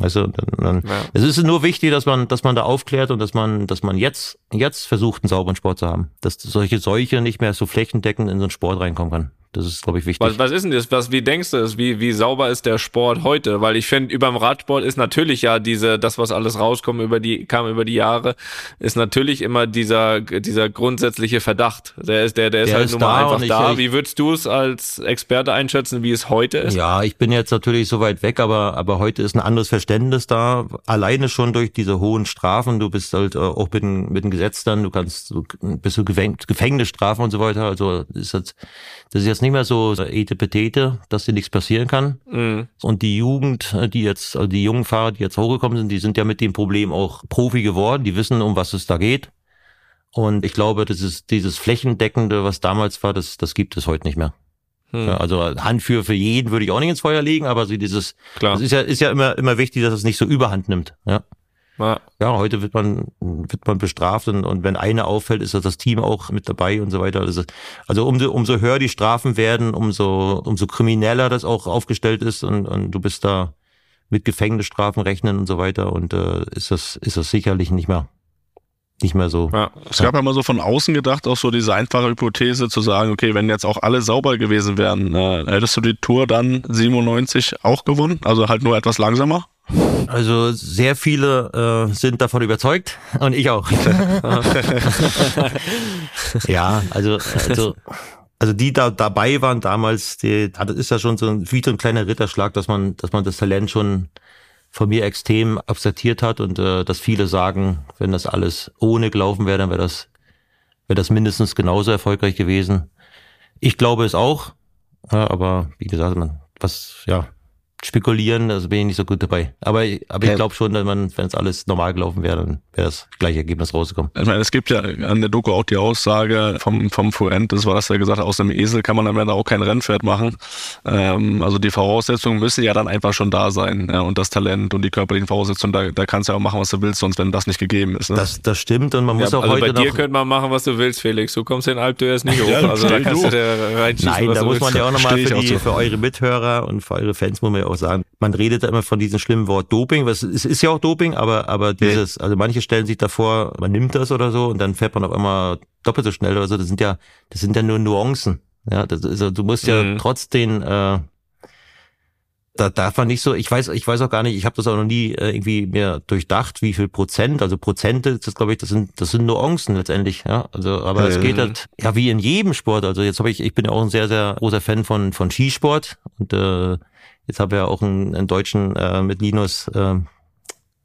Also dann, dann, ja. es ist nur wichtig, dass man, dass man da aufklärt und dass man, dass man jetzt, jetzt versucht, einen sauberen Sport zu haben, dass solche Seuche nicht mehr so flächendeckend in so einen Sport reinkommen kann. Das ist, glaube ich, wichtig. Was, was ist denn das? Was, wie denkst du es? Wie, wie sauber ist der Sport heute? Weil ich finde, über dem Radsport ist natürlich ja diese, das, was alles rauskommt über die, kam über die Jahre, ist natürlich immer dieser, dieser grundsätzliche Verdacht. Der ist, der, der ist der halt ist nun mal einfach da. Ich, wie würdest du es als Experte einschätzen, wie es heute ist? Ja, ich bin jetzt natürlich so weit weg, aber, aber heute ist ein anderes Verständnis da. Alleine schon durch diese hohen Strafen. Du bist halt äh, auch mit, mit dem Gesetz dann, du kannst, du bist du Gefängnisstrafen und so weiter. Also ist das, das ist jetzt nicht mehr so etepetete, dass dir nichts passieren kann. Mhm. Und die Jugend, die jetzt, also die jungen Fahrer, die jetzt hochgekommen sind, die sind ja mit dem Problem auch Profi geworden. Die wissen, um was es da geht. Und ich glaube, das ist dieses Flächendeckende, was damals war, das, das gibt es heute nicht mehr. Hm. Ja, also Hand für, für jeden würde ich auch nicht ins Feuer legen, aber so dieses, Klar. das ist ja, ist ja immer, immer wichtig, dass es nicht so überhand nimmt. Ja. Ja. ja, heute wird man, wird man bestraft und, und wenn eine auffällt, ist das Team auch mit dabei und so weiter. Also, also umso, umso höher die Strafen werden, umso, umso krimineller das auch aufgestellt ist und, und du bist da mit Gefängnisstrafen rechnen und so weiter und äh, ist das, ist das sicherlich nicht mehr nicht mehr so. Ja, es gab ja mal so von außen gedacht, auch so diese einfache Hypothese zu sagen, okay, wenn jetzt auch alle sauber gewesen wären, äh, hättest du die Tour dann 97 auch gewonnen? Also halt nur etwas langsamer? Also sehr viele äh, sind davon überzeugt und ich auch. ja, also, also, also die da dabei waren damals, die, das ist ja schon so ein, wie so ein kleiner Ritterschlag, dass man, dass man das Talent schon von mir extrem absertiert hat und äh, dass viele sagen, wenn das alles ohne gelaufen wäre, dann wäre das, wäre das mindestens genauso erfolgreich gewesen. Ich glaube es auch, ja, aber wie gesagt, man, was, ja, spekulieren, also bin ich nicht so gut dabei. Aber, aber ich glaube schon, dass man, wenn es alles normal gelaufen wäre, dann wäre das gleiche Ergebnis rausgekommen. Ich meine, es gibt ja an der Doku auch die Aussage vom, vom Fuent, das war das, der gesagt hat, aus dem Esel kann man am Ende auch kein Rennpferd machen. Ähm, also die Voraussetzungen müssen ja dann einfach schon da sein. Ja, und das Talent und die körperlichen Voraussetzungen, da, da kannst du ja auch machen, was du willst, sonst wenn das nicht gegeben ist. Ne? Das, das stimmt und man muss ja, auch also heute bei dir könnte man machen, was du willst, Felix. Du kommst in Alp, du erst nicht hoch. ja, also da kannst du dir reinschießen, Nein, da muss man ja auch nochmal für, die, für eure Mithörer und für eure Fans muss man ja auch sagen, man redet da immer von diesem schlimmen Wort Doping. Was, es ist ja auch Doping, aber, aber dieses, also manche stellen sich davor, man nimmt das oder so und dann fährt man auf einmal doppelt so schnell oder so. Das sind ja, das sind ja nur Nuancen. Ja, das ist, also du musst ja mhm. trotzdem, äh, da darf man nicht so, ich weiß, ich weiß auch gar nicht, ich habe das auch noch nie äh, irgendwie mehr durchdacht, wie viel Prozent, also Prozente, das glaube ich, das sind, das sind Nuancen letztendlich, ja. Also, aber äh. es geht halt, ja, wie in jedem Sport. Also jetzt habe ich, ich bin ja auch ein sehr, sehr großer Fan von, von Skisport und äh, Jetzt habe ich ja auch einen, einen Deutschen äh, mit Linus äh,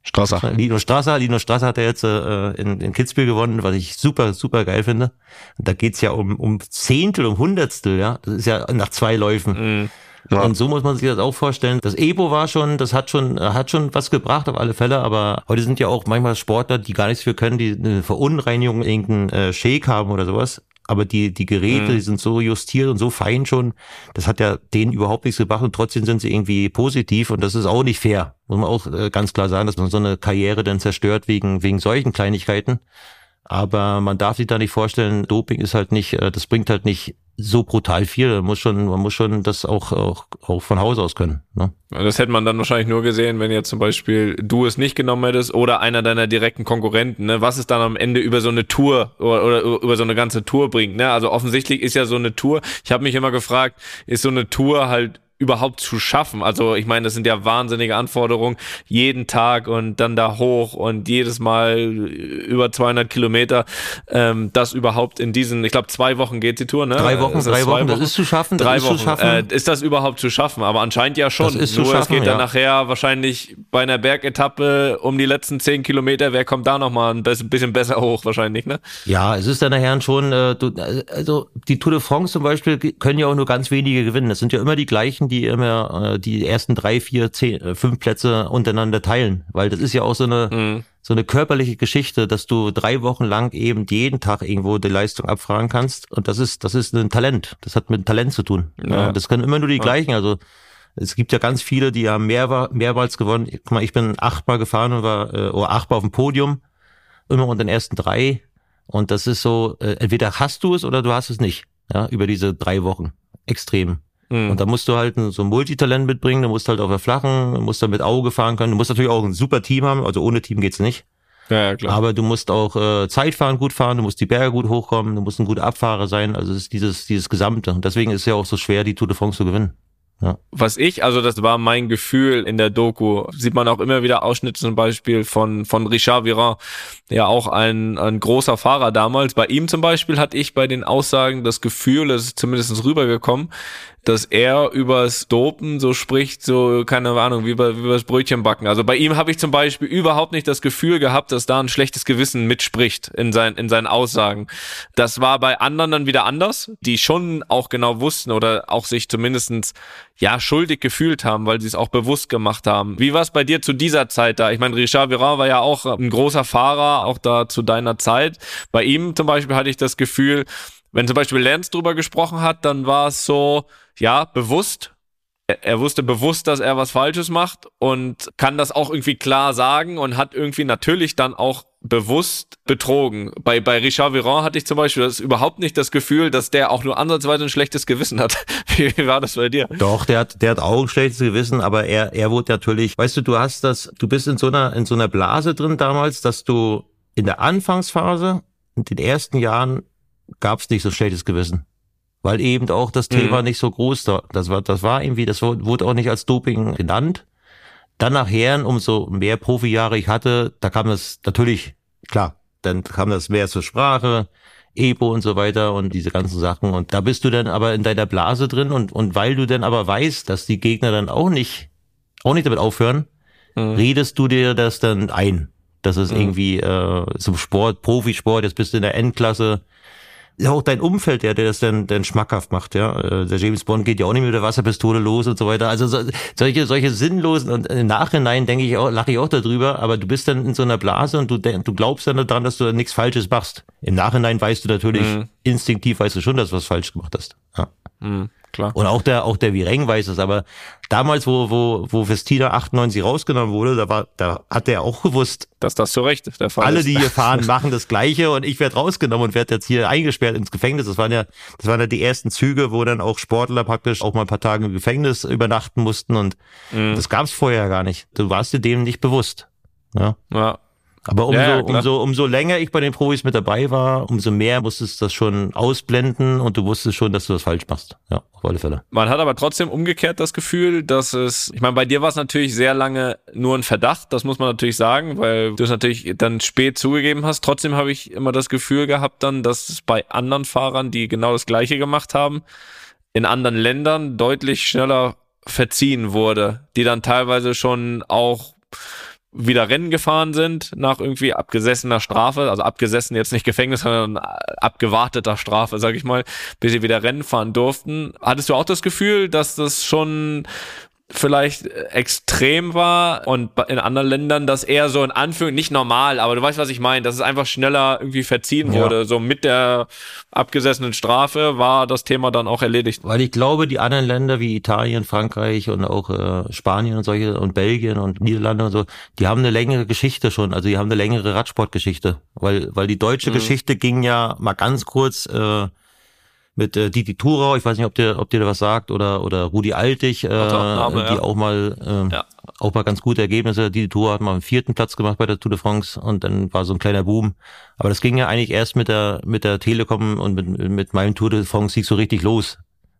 Strasser. Linus Strasser. Linus Strasser hat er jetzt äh, in, in Kitzbühel gewonnen, was ich super, super geil finde. Und da geht's ja um, um Zehntel, um Hundertstel, ja. Das ist ja nach zwei Läufen. Mhm. Ja. Und so muss man sich das auch vorstellen. Das Ebo war schon, das hat schon, hat schon was gebracht auf alle Fälle, aber heute sind ja auch manchmal Sportler, die gar nichts für können, die eine Verunreinigung, irgendeinen äh, Shake haben oder sowas aber die, die Geräte, mhm. die sind so justiert und so fein schon, das hat ja denen überhaupt nichts gebracht und trotzdem sind sie irgendwie positiv und das ist auch nicht fair. Muss man auch äh, ganz klar sagen, dass man so eine Karriere dann zerstört wegen, wegen solchen Kleinigkeiten. Aber man darf sich da nicht vorstellen, Doping ist halt nicht, äh, das bringt halt nicht so brutal viel. Man muss schon, man muss schon das auch, auch, auch von Haus aus können. Ne? Das hätte man dann wahrscheinlich nur gesehen, wenn jetzt zum Beispiel du es nicht genommen hättest oder einer deiner direkten Konkurrenten. Ne? Was es dann am Ende über so eine Tour oder, oder über so eine ganze Tour bringt. Ne? Also offensichtlich ist ja so eine Tour. Ich habe mich immer gefragt, ist so eine Tour halt überhaupt zu schaffen. Also ich meine, das sind ja wahnsinnige Anforderungen, jeden Tag und dann da hoch und jedes Mal über 200 Kilometer, ähm, das überhaupt in diesen, ich glaube zwei Wochen geht die Tour, ne? Drei Wochen, drei Wochen, Wochen, das ist zu schaffen. drei ist Wochen, zu schaffen. Äh, ist das überhaupt zu schaffen? Aber anscheinend ja schon. Das ist Nur zu schaffen, es geht ja. dann nachher wahrscheinlich bei einer Bergetappe um die letzten zehn Kilometer, wer kommt da nochmal ein bisschen besser hoch wahrscheinlich, ne? Ja, es ist dann nachher schon, äh, du, also die Tour de France zum Beispiel können ja auch nur ganz wenige gewinnen. Das sind ja immer die gleichen, die immer äh, die ersten drei, vier, zehn, äh, fünf Plätze untereinander teilen, weil das ist ja auch so eine mhm. so eine körperliche Geschichte, dass du drei Wochen lang eben jeden Tag irgendwo die Leistung abfragen kannst und das ist das ist ein Talent. Das hat mit Talent zu tun. Ja. Das können immer nur die ja. gleichen. Also es gibt ja ganz viele, die haben mehr, mehrmals gewonnen. Guck mal, ich bin achtmal gefahren und war äh, oder achtmal auf dem Podium immer unter den ersten drei. Und das ist so, äh, entweder hast du es oder du hast es nicht. Ja, über diese drei Wochen. Extrem. Mhm. Und da musst du halt so ein Multitalent mitbringen, du musst halt auf der Flachen, du musst da mit Auge fahren können, du musst natürlich auch ein super Team haben, also ohne Team geht's nicht. Ja, ja, klar. Aber du musst auch äh, Zeitfahren gut fahren, du musst die Berge gut hochkommen, du musst ein guter Abfahrer sein. Also es ist dieses, dieses Gesamte. Und deswegen ist es ja auch so schwer, die Tour de France zu gewinnen. Ja. Was ich, also das war mein Gefühl in der Doku, sieht man auch immer wieder Ausschnitte zum Beispiel von, von Richard Virin, ja auch ein, ein großer Fahrer damals. Bei ihm zum Beispiel hatte ich bei den Aussagen das Gefühl, das ist zumindest rübergekommen, dass er übers Dopen so spricht, so, keine Ahnung, wie, bei, wie übers Brötchen backen. Also bei ihm habe ich zum Beispiel überhaupt nicht das Gefühl gehabt, dass da ein schlechtes Gewissen mitspricht in, sein, in seinen Aussagen. Das war bei anderen dann wieder anders, die schon auch genau wussten oder auch sich zumindestens ja, schuldig gefühlt haben, weil sie es auch bewusst gemacht haben. Wie war es bei dir zu dieser Zeit da? Ich meine, Richard Virin war ja auch ein großer Fahrer, auch da zu deiner Zeit. Bei ihm zum Beispiel hatte ich das Gefühl, wenn zum Beispiel Lance drüber gesprochen hat, dann war es so, ja, bewusst. Er, wusste bewusst, dass er was Falsches macht und kann das auch irgendwie klar sagen und hat irgendwie natürlich dann auch bewusst betrogen. Bei, bei Richard Viron hatte ich zum Beispiel das überhaupt nicht das Gefühl, dass der auch nur ansatzweise ein schlechtes Gewissen hat. Wie, wie war das bei dir? Doch, der hat, der hat auch ein schlechtes Gewissen, aber er, er wurde natürlich, weißt du, du hast das, du bist in so einer, in so einer Blase drin damals, dass du in der Anfangsphase, in den ersten Jahren gab es nicht so schlechtes Gewissen. Weil eben auch das Thema mhm. nicht so groß war. Das war, das war irgendwie, das wurde auch nicht als Doping genannt. Dann nachher, umso mehr Profijahre ich hatte, da kam das natürlich, klar, dann kam das mehr zur Sprache, EPO und so weiter und diese ganzen Sachen. Und da bist du dann aber in deiner Blase drin und, und weil du dann aber weißt, dass die Gegner dann auch nicht, auch nicht damit aufhören, mhm. redest du dir das dann ein. Das ist mhm. irgendwie äh, zum Sport, Profisport, jetzt bist du in der Endklasse, ja auch dein Umfeld, der, der das dann, dann schmackhaft macht, ja. Äh, der James Bond geht ja auch nicht mit der Wasserpistole los und so weiter. Also so, solche, solche sinnlosen und im Nachhinein denke ich auch, lache ich auch darüber, aber du bist dann in so einer Blase und du, du glaubst dann daran, dass du nichts Falsches machst. Im Nachhinein weißt du natürlich, mhm. instinktiv weißt du schon, dass du was falsch gemacht hast. Ja. Mhm klar. Und auch der, auch der Vireng weiß es, aber damals, wo, wo, wo Festina 98 rausgenommen wurde, da war, da hat er auch gewusst, dass das zu Recht der Fall alle, ist. die hier fahren, machen das Gleiche und ich werde rausgenommen und werde jetzt hier eingesperrt ins Gefängnis. Das waren ja, das waren ja die ersten Züge, wo dann auch Sportler praktisch auch mal ein paar Tage im Gefängnis übernachten mussten und mhm. das gab es vorher gar nicht. Du warst dir dem nicht bewusst. Ja. ja. Aber umso, ja, umso, umso länger ich bei den Profis mit dabei war, umso mehr musstest du das schon ausblenden und du wusstest schon, dass du das falsch machst. Ja, auf alle Fälle. Man hat aber trotzdem umgekehrt das Gefühl, dass es, ich meine, bei dir war es natürlich sehr lange nur ein Verdacht, das muss man natürlich sagen, weil du es natürlich dann spät zugegeben hast. Trotzdem habe ich immer das Gefühl gehabt dann, dass es bei anderen Fahrern, die genau das Gleiche gemacht haben, in anderen Ländern deutlich schneller verziehen wurde, die dann teilweise schon auch wieder Rennen gefahren sind nach irgendwie abgesessener Strafe, also abgesessen jetzt nicht Gefängnis, sondern abgewarteter Strafe, sag ich mal, bis sie wieder Rennen fahren durften. Hattest du auch das Gefühl, dass das schon vielleicht extrem war und in anderen Ländern das eher so in Anführung nicht normal, aber du weißt, was ich meine, dass es einfach schneller irgendwie verziehen ja. wurde. So mit der abgesessenen Strafe war das Thema dann auch erledigt. Weil ich glaube, die anderen Länder wie Italien, Frankreich und auch äh, Spanien und solche und Belgien und Niederlande und so, die haben eine längere Geschichte schon, also die haben eine längere Radsportgeschichte, weil weil die deutsche mhm. Geschichte ging ja mal ganz kurz äh, mit äh, Didi Thurau, ich weiß nicht, ob dir, ob dir da was sagt, oder, oder Rudi Altig, äh, Name, die ja. auch mal, äh, ja. auch mal ganz gute Ergebnisse. Didi Thurau hat mal einen vierten Platz gemacht bei der Tour de France und dann war so ein kleiner Boom. Aber das ging ja eigentlich erst mit der, mit der Telekom und mit, mit meinem Tour de France Sieg so richtig los.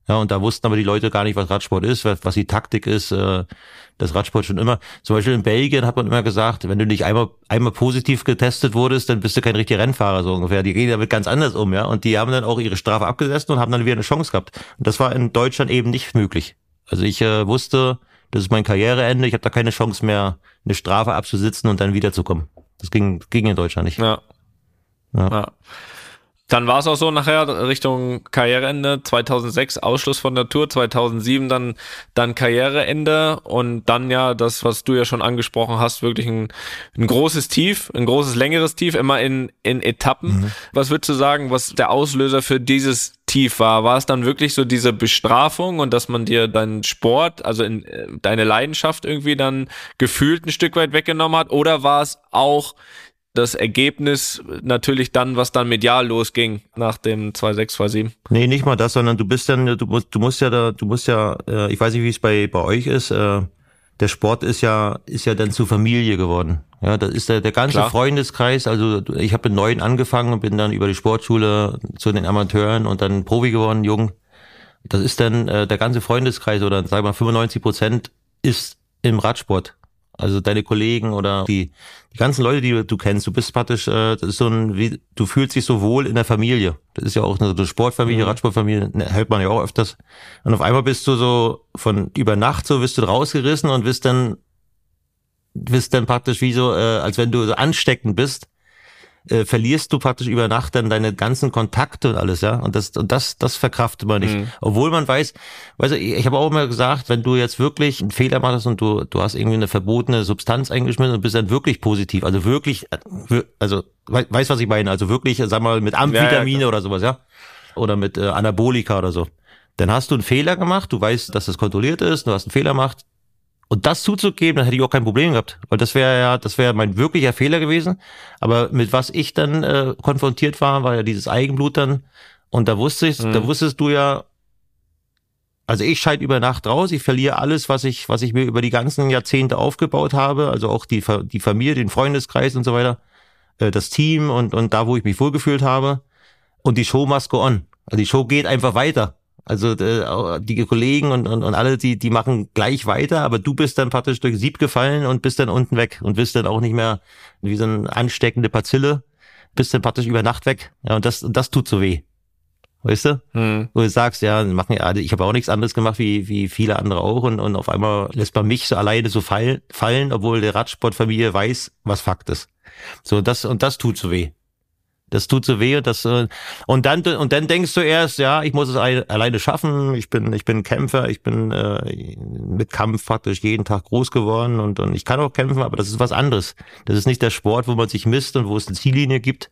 Ja, und da wussten aber die Leute gar nicht, was Radsport ist, was, was die Taktik ist, äh, das Radsport schon immer. Zum Beispiel in Belgien hat man immer gesagt, wenn du nicht einmal, einmal positiv getestet wurdest, dann bist du kein richtiger Rennfahrer, so ungefähr. Die gehen damit ganz anders um, ja. Und die haben dann auch ihre Strafe abgesessen und haben dann wieder eine Chance gehabt. Und das war in Deutschland eben nicht möglich. Also ich äh, wusste, das ist mein Karriereende, ich habe da keine Chance mehr, eine Strafe abzusitzen und dann wiederzukommen. Das ging, ging in Deutschland nicht. Ja. ja. ja. Dann war es auch so nachher Richtung Karriereende. 2006 Ausschluss von der Tour. 2007 dann dann Karriereende. Und dann ja das was du ja schon angesprochen hast wirklich ein, ein großes Tief ein großes längeres Tief immer in in Etappen. Mhm. was würdest du sagen was der Auslöser für dieses Tief war? War es dann wirklich so diese Bestrafung und dass man dir deinen Sport also in äh, deine Leidenschaft irgendwie dann gefühlt ein Stück weit weggenommen hat? Oder war es auch das Ergebnis natürlich dann, was dann medial losging nach dem 2-6, 2-7. Nee, nicht mal das, sondern du bist dann, du musst, du musst ja da, du musst ja, äh, ich weiß nicht, wie es bei, bei euch ist, äh, der Sport ist ja, ist ja dann zur Familie geworden. Ja, das ist der, der ganze Klar. Freundeskreis. Also ich habe in neun angefangen und bin dann über die Sportschule zu den Amateuren und dann Profi geworden, jung. Das ist dann äh, der ganze Freundeskreis oder sagen wir mal 95 Prozent ist im Radsport. Also deine Kollegen oder die, die ganzen Leute, die du kennst, du bist praktisch, äh, das ist so ein, wie, du fühlst dich so wohl in der Familie. Das ist ja auch eine, eine Sportfamilie, mhm. Radsportfamilie, ne, hält man ja auch öfters. Und auf einmal bist du so von über Nacht so, bist du rausgerissen und bist dann, bist dann praktisch wie so, äh, als wenn du so ansteckend bist äh, verlierst du praktisch über Nacht dann deine ganzen Kontakte und alles, ja. Und das, und das, das verkraftet man nicht. Mhm. Obwohl man weiß, weißt du, ich, ich habe auch immer gesagt, wenn du jetzt wirklich einen Fehler machst und du, du hast irgendwie eine verbotene Substanz eingeschmissen und bist dann wirklich positiv, also wirklich, äh, also weißt was ich meine, also wirklich, sag mal, mit Amphetamine ja, ja, oder sowas, ja. Oder mit äh, Anabolika oder so. Dann hast du einen Fehler gemacht, du weißt, dass das kontrolliert ist, du hast einen Fehler gemacht, und das zuzugeben, dann hätte ich auch kein Problem gehabt, weil das wäre ja, das wäre mein wirklicher Fehler gewesen. Aber mit was ich dann äh, konfrontiert war, war ja dieses Eigenblut dann. Und da wusste ich, mhm. da wusstest du ja, also ich scheide über Nacht raus, ich verliere alles, was ich, was ich mir über die ganzen Jahrzehnte aufgebaut habe, also auch die, die Familie, den Freundeskreis und so weiter, äh, das Team und, und da, wo ich mich wohlgefühlt habe. Und die Show must go on. Also die Show geht einfach weiter. Also äh, die Kollegen und, und, und alle, die, die machen gleich weiter, aber du bist dann praktisch durch Sieb gefallen und bist dann unten weg und bist dann auch nicht mehr wie so eine ansteckende Bazille, bist dann praktisch über Nacht weg. Ja, und das, das tut so weh. Weißt du? Hm. Wo du sagst, ja, machen ja, ich habe auch nichts anderes gemacht wie, wie viele andere auch und, und auf einmal lässt man mich so alleine so fall, fallen, obwohl der Radsportfamilie weiß, was Fakt ist. So, das, und das tut so weh. Das tut so weh. Das, äh, und dann und dann denkst du erst, ja, ich muss es alleine schaffen. Ich bin ich bin Kämpfer. Ich bin äh, mit Kampf praktisch jeden Tag groß geworden und, und ich kann auch kämpfen, aber das ist was anderes. Das ist nicht der Sport, wo man sich misst und wo es eine Ziellinie gibt,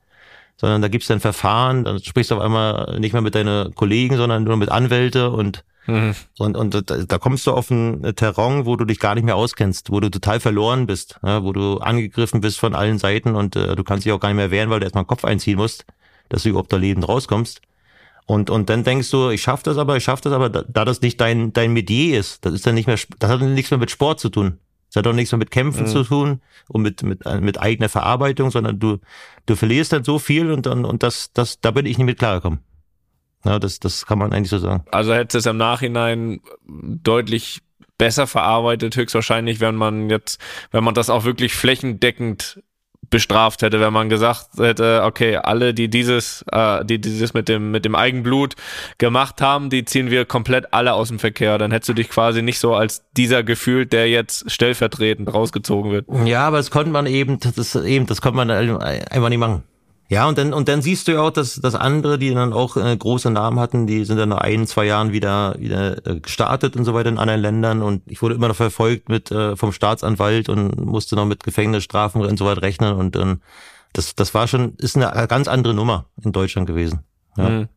sondern da gibt's dann Verfahren. Dann sprichst du auf einmal nicht mehr mit deinen Kollegen, sondern nur mit Anwälte und Mhm. Und, und da, da kommst du auf ein Terrain, wo du dich gar nicht mehr auskennst, wo du total verloren bist, ja, wo du angegriffen bist von allen Seiten und äh, du kannst dich auch gar nicht mehr wehren, weil du erstmal den Kopf einziehen musst, dass du überhaupt da lebend rauskommst. Und, und dann denkst du, ich schaff das aber, ich schaff das aber, da, da das nicht dein, dein Metier ist, das ist dann nicht mehr, das hat nichts mehr mit Sport zu tun. Das hat auch nichts mehr mit Kämpfen mhm. zu tun und mit, mit, mit eigener Verarbeitung, sondern du, du verlierst dann so viel und dann, und das, das, da bin ich nicht mit klargekommen. Ja, das, das kann man eigentlich so sagen. Also hätte es im Nachhinein deutlich besser verarbeitet, höchstwahrscheinlich, wenn man jetzt, wenn man das auch wirklich flächendeckend bestraft hätte, wenn man gesagt hätte, okay, alle, die dieses, äh, die dieses mit dem mit dem Eigenblut gemacht haben, die ziehen wir komplett alle aus dem Verkehr. Dann hättest du dich quasi nicht so als dieser gefühlt, der jetzt stellvertretend rausgezogen wird. Ja, aber das konnte man eben, das eben, das konnte man einfach nicht machen. Ja, und dann, und dann siehst du ja auch, dass, dass andere, die dann auch äh, große Namen hatten, die sind dann nach ein, zwei Jahren wieder, wieder äh, gestartet und so weiter in anderen Ländern. Und ich wurde immer noch verfolgt mit äh, vom Staatsanwalt und musste noch mit Gefängnisstrafen und so weiter rechnen. Und ähm, das, das war schon, ist eine ganz andere Nummer in Deutschland gewesen. Ja. Mhm.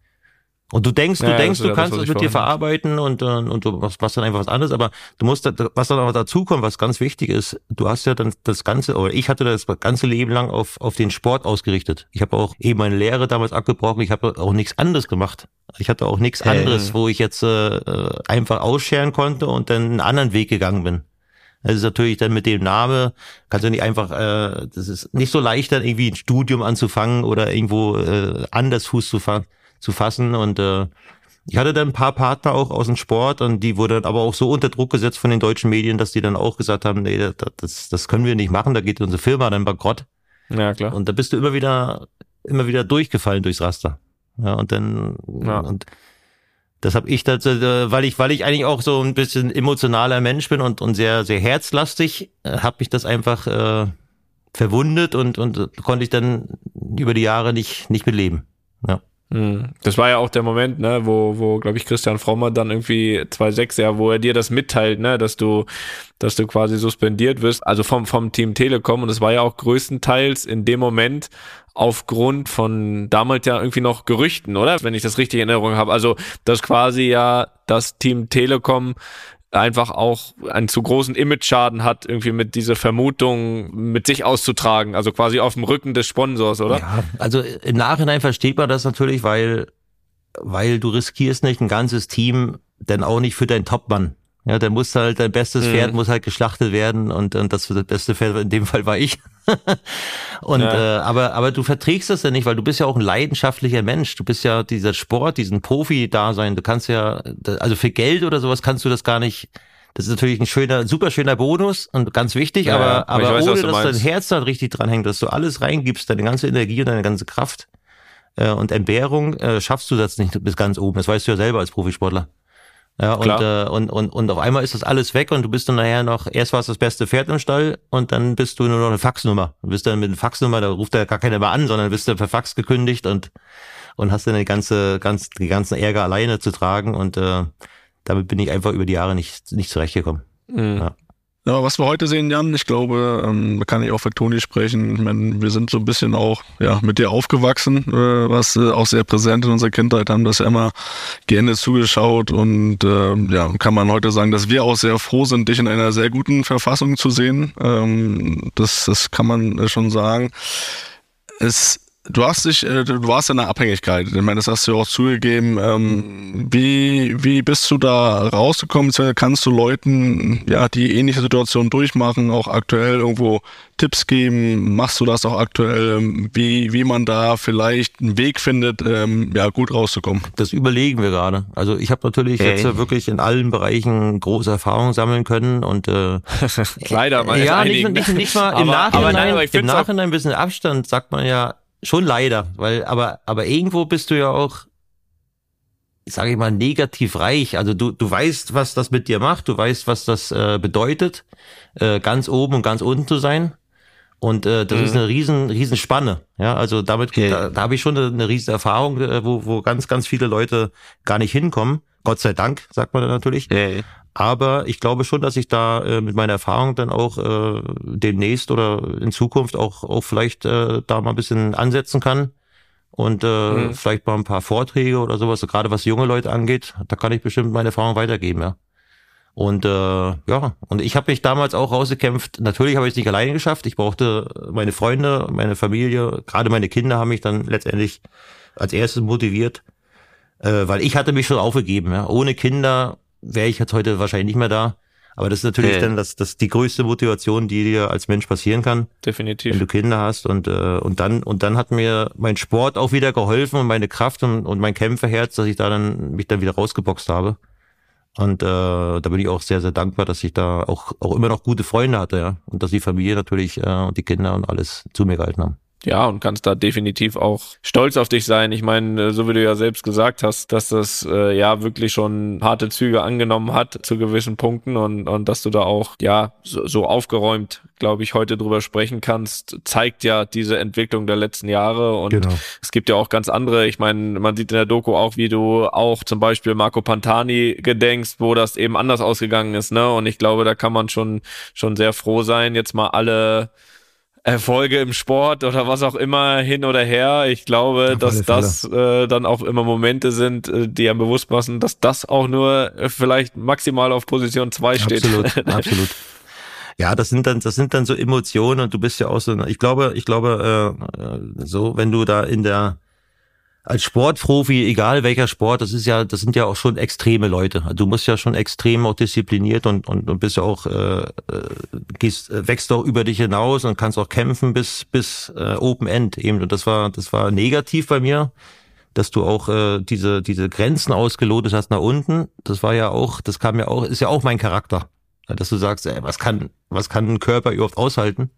Und du denkst, du ja, denkst, du ja kannst es mit dir verarbeiten und, und du machst, machst dann einfach was anderes, aber du musst, was dann auch dazu kommt, was ganz wichtig ist, du hast ja dann das ganze, oder ich hatte das ganze Leben lang auf, auf den Sport ausgerichtet. Ich habe auch eben meine Lehre damals abgebrochen, ich habe auch nichts anderes gemacht. Ich hatte auch nichts anderes, wo ich jetzt äh, einfach ausscheren konnte und dann einen anderen Weg gegangen bin. Das ist natürlich dann mit dem Name, kannst du nicht einfach, äh, das ist nicht so leicht, dann irgendwie ein Studium anzufangen oder irgendwo äh, anders Fuß zu fassen zu fassen. Und äh, ich hatte dann ein paar Partner auch aus dem Sport und die wurden aber auch so unter Druck gesetzt von den deutschen Medien, dass die dann auch gesagt haben, nee, das, das, können wir nicht machen, da geht unsere Firma dann bankrott. Ja, klar. Und da bist du immer wieder, immer wieder durchgefallen durchs Raster. Ja, und dann, ja. und das habe ich dazu, äh, weil ich, weil ich eigentlich auch so ein bisschen emotionaler Mensch bin und, und sehr, sehr herzlastig, äh, habe mich das einfach äh, verwundet und, und konnte ich dann über die Jahre nicht, nicht mitleben. Ja. Hm. Das war ja auch der Moment, ne, wo, wo, glaube ich, Christian Frommer dann irgendwie 2.6, ja, wo er dir das mitteilt, ne, dass du, dass du quasi suspendiert wirst, also vom, vom Team Telekom. Und es war ja auch größtenteils in dem Moment aufgrund von damals ja irgendwie noch Gerüchten, oder? Wenn ich das richtig in Erinnerung habe. Also, dass quasi ja das Team Telekom einfach auch einen zu großen Image-Schaden hat, irgendwie mit dieser Vermutung mit sich auszutragen, also quasi auf dem Rücken des Sponsors, oder? Ja, also im Nachhinein versteht man das natürlich, weil, weil du riskierst nicht ein ganzes Team, denn auch nicht für deinen Topmann. Ja, der muss halt, dein bestes mhm. Pferd muss halt geschlachtet werden und, und das, das beste Pferd in dem Fall war ich. und ja. äh, aber aber du verträgst das ja nicht, weil du bist ja auch ein leidenschaftlicher Mensch. Du bist ja dieser Sport, diesen Profi-Dasein. Du kannst ja, also für Geld oder sowas kannst du das gar nicht. Das ist natürlich ein schöner, super schöner Bonus und ganz wichtig, ja, aber, aber weiß, ohne, dass dein Herz da richtig dran hängt, dass du alles reingibst, deine ganze Energie und deine ganze Kraft äh, und Entbehrung, äh, schaffst du das nicht bis ganz oben. Das weißt du ja selber als Profisportler. Ja, und, äh, und, und, und auf einmal ist das alles weg und du bist dann nachher noch, erst war es das beste Pferd im Stall und dann bist du nur noch eine Faxnummer. Du bist dann mit einer Faxnummer, da ruft ja gar keiner mehr an, sondern bist dann per Fax gekündigt und, und hast dann die ganze, ganz, die ganzen Ärger alleine zu tragen und äh, damit bin ich einfach über die Jahre nicht, nicht zurechtgekommen. Mhm. Ja. Ja, was wir heute sehen, Jan, ich glaube, ähm, da kann ich auch für Toni sprechen. Ich meine, wir sind so ein bisschen auch ja mit dir aufgewachsen, äh, was äh, auch sehr präsent in unserer Kindheit, haben das ja immer gerne zugeschaut und äh, ja, kann man heute sagen, dass wir auch sehr froh sind, dich in einer sehr guten Verfassung zu sehen. Ähm, das, das kann man äh, schon sagen. Es Du hast dich, äh, du warst in einer Abhängigkeit. Ich meine, das hast du auch zugegeben. Ähm, wie, wie bist du da rausgekommen? Kannst du Leuten, ja, die ähnliche Situationen durchmachen, auch aktuell irgendwo Tipps geben? Machst du das auch aktuell? Ähm, wie, wie man da vielleicht einen Weg findet, ähm, ja, gut rauszukommen? Das überlegen wir gerade. Also ich habe natürlich hey. jetzt wirklich in allen Bereichen große Erfahrungen sammeln können und äh, leider mal ja, nicht, nicht, nicht mal im aber, Nachhinein, aber nein, im Nachhinein ein bisschen Abstand sagt man ja, Schon leider, weil, aber, aber irgendwo bist du ja auch, sage ich mal, negativ reich. Also du, du weißt, was das mit dir macht, du weißt, was das äh, bedeutet, äh, ganz oben und ganz unten zu sein. Und äh, das mhm. ist eine riesen, riesen Spanne. Ja, also damit, okay. da, da habe ich schon eine, eine riesen Erfahrung, äh, wo, wo ganz, ganz viele Leute gar nicht hinkommen. Gott sei Dank, sagt man natürlich. Okay. Aber ich glaube schon, dass ich da äh, mit meiner Erfahrung dann auch äh, demnächst oder in Zukunft auch, auch vielleicht äh, da mal ein bisschen ansetzen kann. Und äh, mhm. vielleicht mal ein paar Vorträge oder sowas, so gerade was junge Leute angeht, da kann ich bestimmt meine Erfahrung weitergeben, ja. Und äh, ja, und ich habe mich damals auch rausgekämpft. Natürlich habe ich es nicht alleine geschafft. Ich brauchte meine Freunde, meine Familie, gerade meine Kinder haben mich dann letztendlich als erstes motiviert, äh, weil ich hatte mich schon aufgegeben. Ja. Ohne Kinder wäre ich jetzt heute wahrscheinlich nicht mehr da. Aber das ist natürlich hey. dann das, das die größte Motivation, die dir als Mensch passieren kann. Definitiv. Wenn du Kinder hast und äh, und dann und dann hat mir mein Sport auch wieder geholfen und meine Kraft und, und mein Kämpferherz, dass ich da dann mich dann wieder rausgeboxt habe. Und äh, da bin ich auch sehr sehr dankbar, dass ich da auch auch immer noch gute Freunde hatte, ja, und dass die Familie natürlich äh, und die Kinder und alles zu mir gehalten haben. Ja, und kannst da definitiv auch stolz auf dich sein. Ich meine, äh, so wie du ja selbst gesagt hast, dass das äh, ja wirklich schon harte Züge angenommen hat zu gewissen Punkten und, und dass du da auch ja so, so aufgeräumt, glaube ich, heute drüber sprechen kannst, zeigt ja diese Entwicklung der letzten Jahre. Und genau. es gibt ja auch ganz andere, ich meine, man sieht in der Doku auch, wie du auch zum Beispiel Marco Pantani gedenkst, wo das eben anders ausgegangen ist, ne? Und ich glaube, da kann man schon, schon sehr froh sein, jetzt mal alle Erfolge im Sport oder was auch immer hin oder her. Ich glaube, dass das äh, dann auch immer Momente sind, äh, die einem bewusst machen, dass das auch nur äh, vielleicht maximal auf Position zwei steht. Absolut, absolut. Ja, das sind dann, das sind dann so Emotionen und du bist ja auch so, ich glaube, ich glaube, äh, so, wenn du da in der, als Sportprofi, egal welcher Sport, das ist ja, das sind ja auch schon extreme Leute. Du musst ja schon extrem auch diszipliniert und und, und bist ja auch äh, äh gehst äh, wächst auch über dich hinaus und kannst auch kämpfen bis bis äh, Open End eben. Und das war das war negativ bei mir, dass du auch äh, diese diese Grenzen ausgelotet hast nach unten. Das war ja auch, das kam ja auch, ist ja auch mein Charakter, dass du sagst, ey, was kann was kann ein Körper überhaupt aushalten?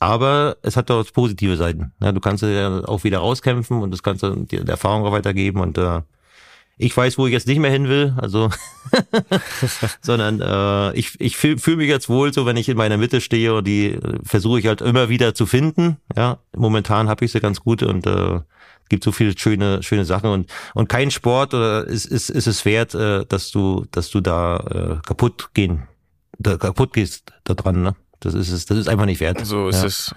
Aber es hat auch positive Seiten. Ja, du kannst ja auch wieder rauskämpfen und das kannst du dir Erfahrung auch weitergeben und äh, ich weiß, wo ich jetzt nicht mehr hin will, also sondern äh, ich, ich fühle fühl mich jetzt wohl so, wenn ich in meiner Mitte stehe und die äh, versuche ich halt immer wieder zu finden. Ja, momentan habe ich sie ganz gut und äh, gibt so viele schöne schöne Sachen und und kein Sport oder ist ist ist es wert, äh, dass du dass du da äh, kaputt gehen da kaputt gehst da dran, ne? Das ist es, das ist einfach nicht wert. So ist ja. es.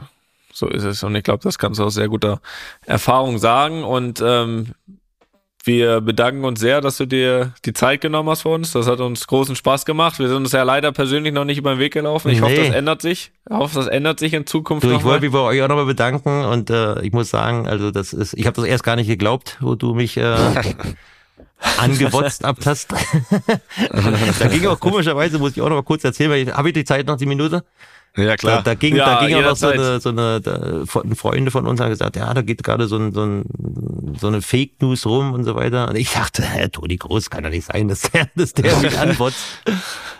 So ist es. Und ich glaube, das kannst du aus sehr guter Erfahrung sagen. Und ähm, Wir bedanken uns sehr, dass du dir die Zeit genommen hast für uns. Das hat uns großen Spaß gemacht. Wir sind uns ja leider persönlich noch nicht über den Weg gelaufen. Ich nee. hoffe, das ändert sich. Ich hoffe, das ändert sich in Zukunft. Du, ich wollte mich bei euch auch nochmal bedanken und äh, ich muss sagen, also das ist, ich habe das erst gar nicht geglaubt, wo du mich äh, angewotzt abtast. da ging auch komischerweise, muss ich auch noch mal kurz erzählen, habe ich die Zeit noch, die Minute? Ja, klar. Da, da ging, ja, da ging noch so eine, so eine da, Freunde von uns haben gesagt, ja, da geht gerade so, ein, so, ein, so eine Fake News rum und so weiter. Und ich dachte, Herr Toni Groß kann doch nicht sein, dass der, dass der mich antwortet.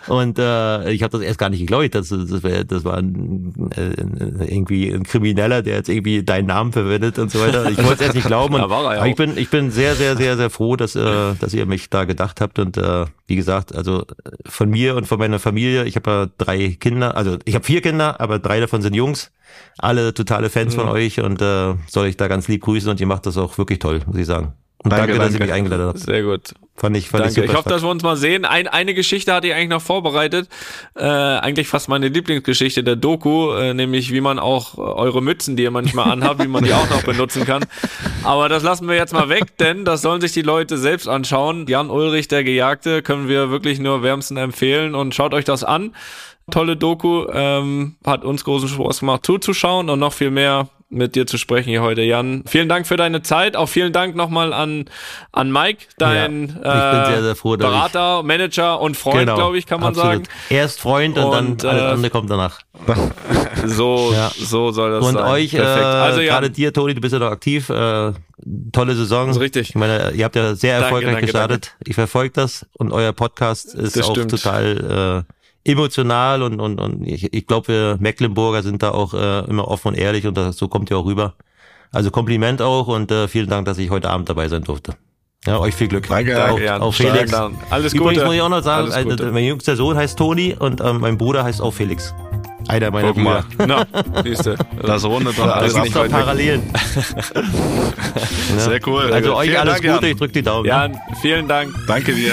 Und äh, ich habe das erst gar nicht geglaubt. Das, das, wär, das war ein, äh, irgendwie ein Krimineller, der jetzt irgendwie deinen Namen verwendet und so weiter. Ich wollte es erst nicht glauben. Und, aber ich bin, ich bin sehr, sehr, sehr, sehr froh, dass, äh, dass ihr mich da gedacht habt. Und äh, wie gesagt, also von mir und von meiner Familie, ich habe ja drei Kinder, also ich habe vier Kinder, aber drei davon sind Jungs. Alle totale Fans mhm. von euch und äh, soll ich da ganz lieb grüßen und ihr macht das auch wirklich toll, muss ich sagen. Und danke, danke dass ihr mich eingeladen habt. Sehr gut. Fand ich, fand danke. Ich, ich hoffe, dass wir uns mal sehen. Ein, eine Geschichte hatte ich eigentlich noch vorbereitet. Äh, eigentlich fast meine Lieblingsgeschichte der Doku, äh, nämlich wie man auch eure Mützen, die ihr manchmal anhabt, wie man die auch noch benutzen kann. Aber das lassen wir jetzt mal weg, denn das sollen sich die Leute selbst anschauen. Jan Ulrich, der Gejagte, können wir wirklich nur wärmsten empfehlen und schaut euch das an. Tolle Doku, ähm, hat uns großen Spaß gemacht zuzuschauen und noch viel mehr mit dir zu sprechen hier heute, Jan. Vielen Dank für deine Zeit. Auch vielen Dank nochmal an, an Mike, dein ja, sehr, sehr froh, Berater, Manager und Freund, genau, glaube ich, kann man absolut. sagen. Erst Freund und, und dann alles äh, andere kommt danach. so, ja. so soll das und sein. Und euch, äh, also, gerade dir, Toni, du bist ja noch aktiv. Äh, tolle Saison. Das ist richtig. Ich meine, ihr habt ja sehr erfolgreich danke, danke, gestartet. Danke. Ich verfolge das und euer Podcast ist das auch stimmt. total äh, emotional und, und, und ich, ich glaube, wir Mecklenburger sind da auch äh, immer offen und ehrlich und das, so kommt ihr auch rüber. Also Kompliment auch und äh, vielen Dank, dass ich heute Abend dabei sein durfte. Ja, euch viel Glück. Danke, danke auch, Jan. auch Felix. Alles Übrigens Gute. muss ich auch noch sagen, also, mein jüngster Sohn heißt Toni und ähm, mein Bruder heißt auch Felix. Einer meiner Guck mal. Na, siehste. Das rundet doch alles nicht doch Parallelen. Sehr cool. Also euch vielen alles Dank, Gute, Jan. ich drück die Daumen. Jan, vielen Dank. Danke dir.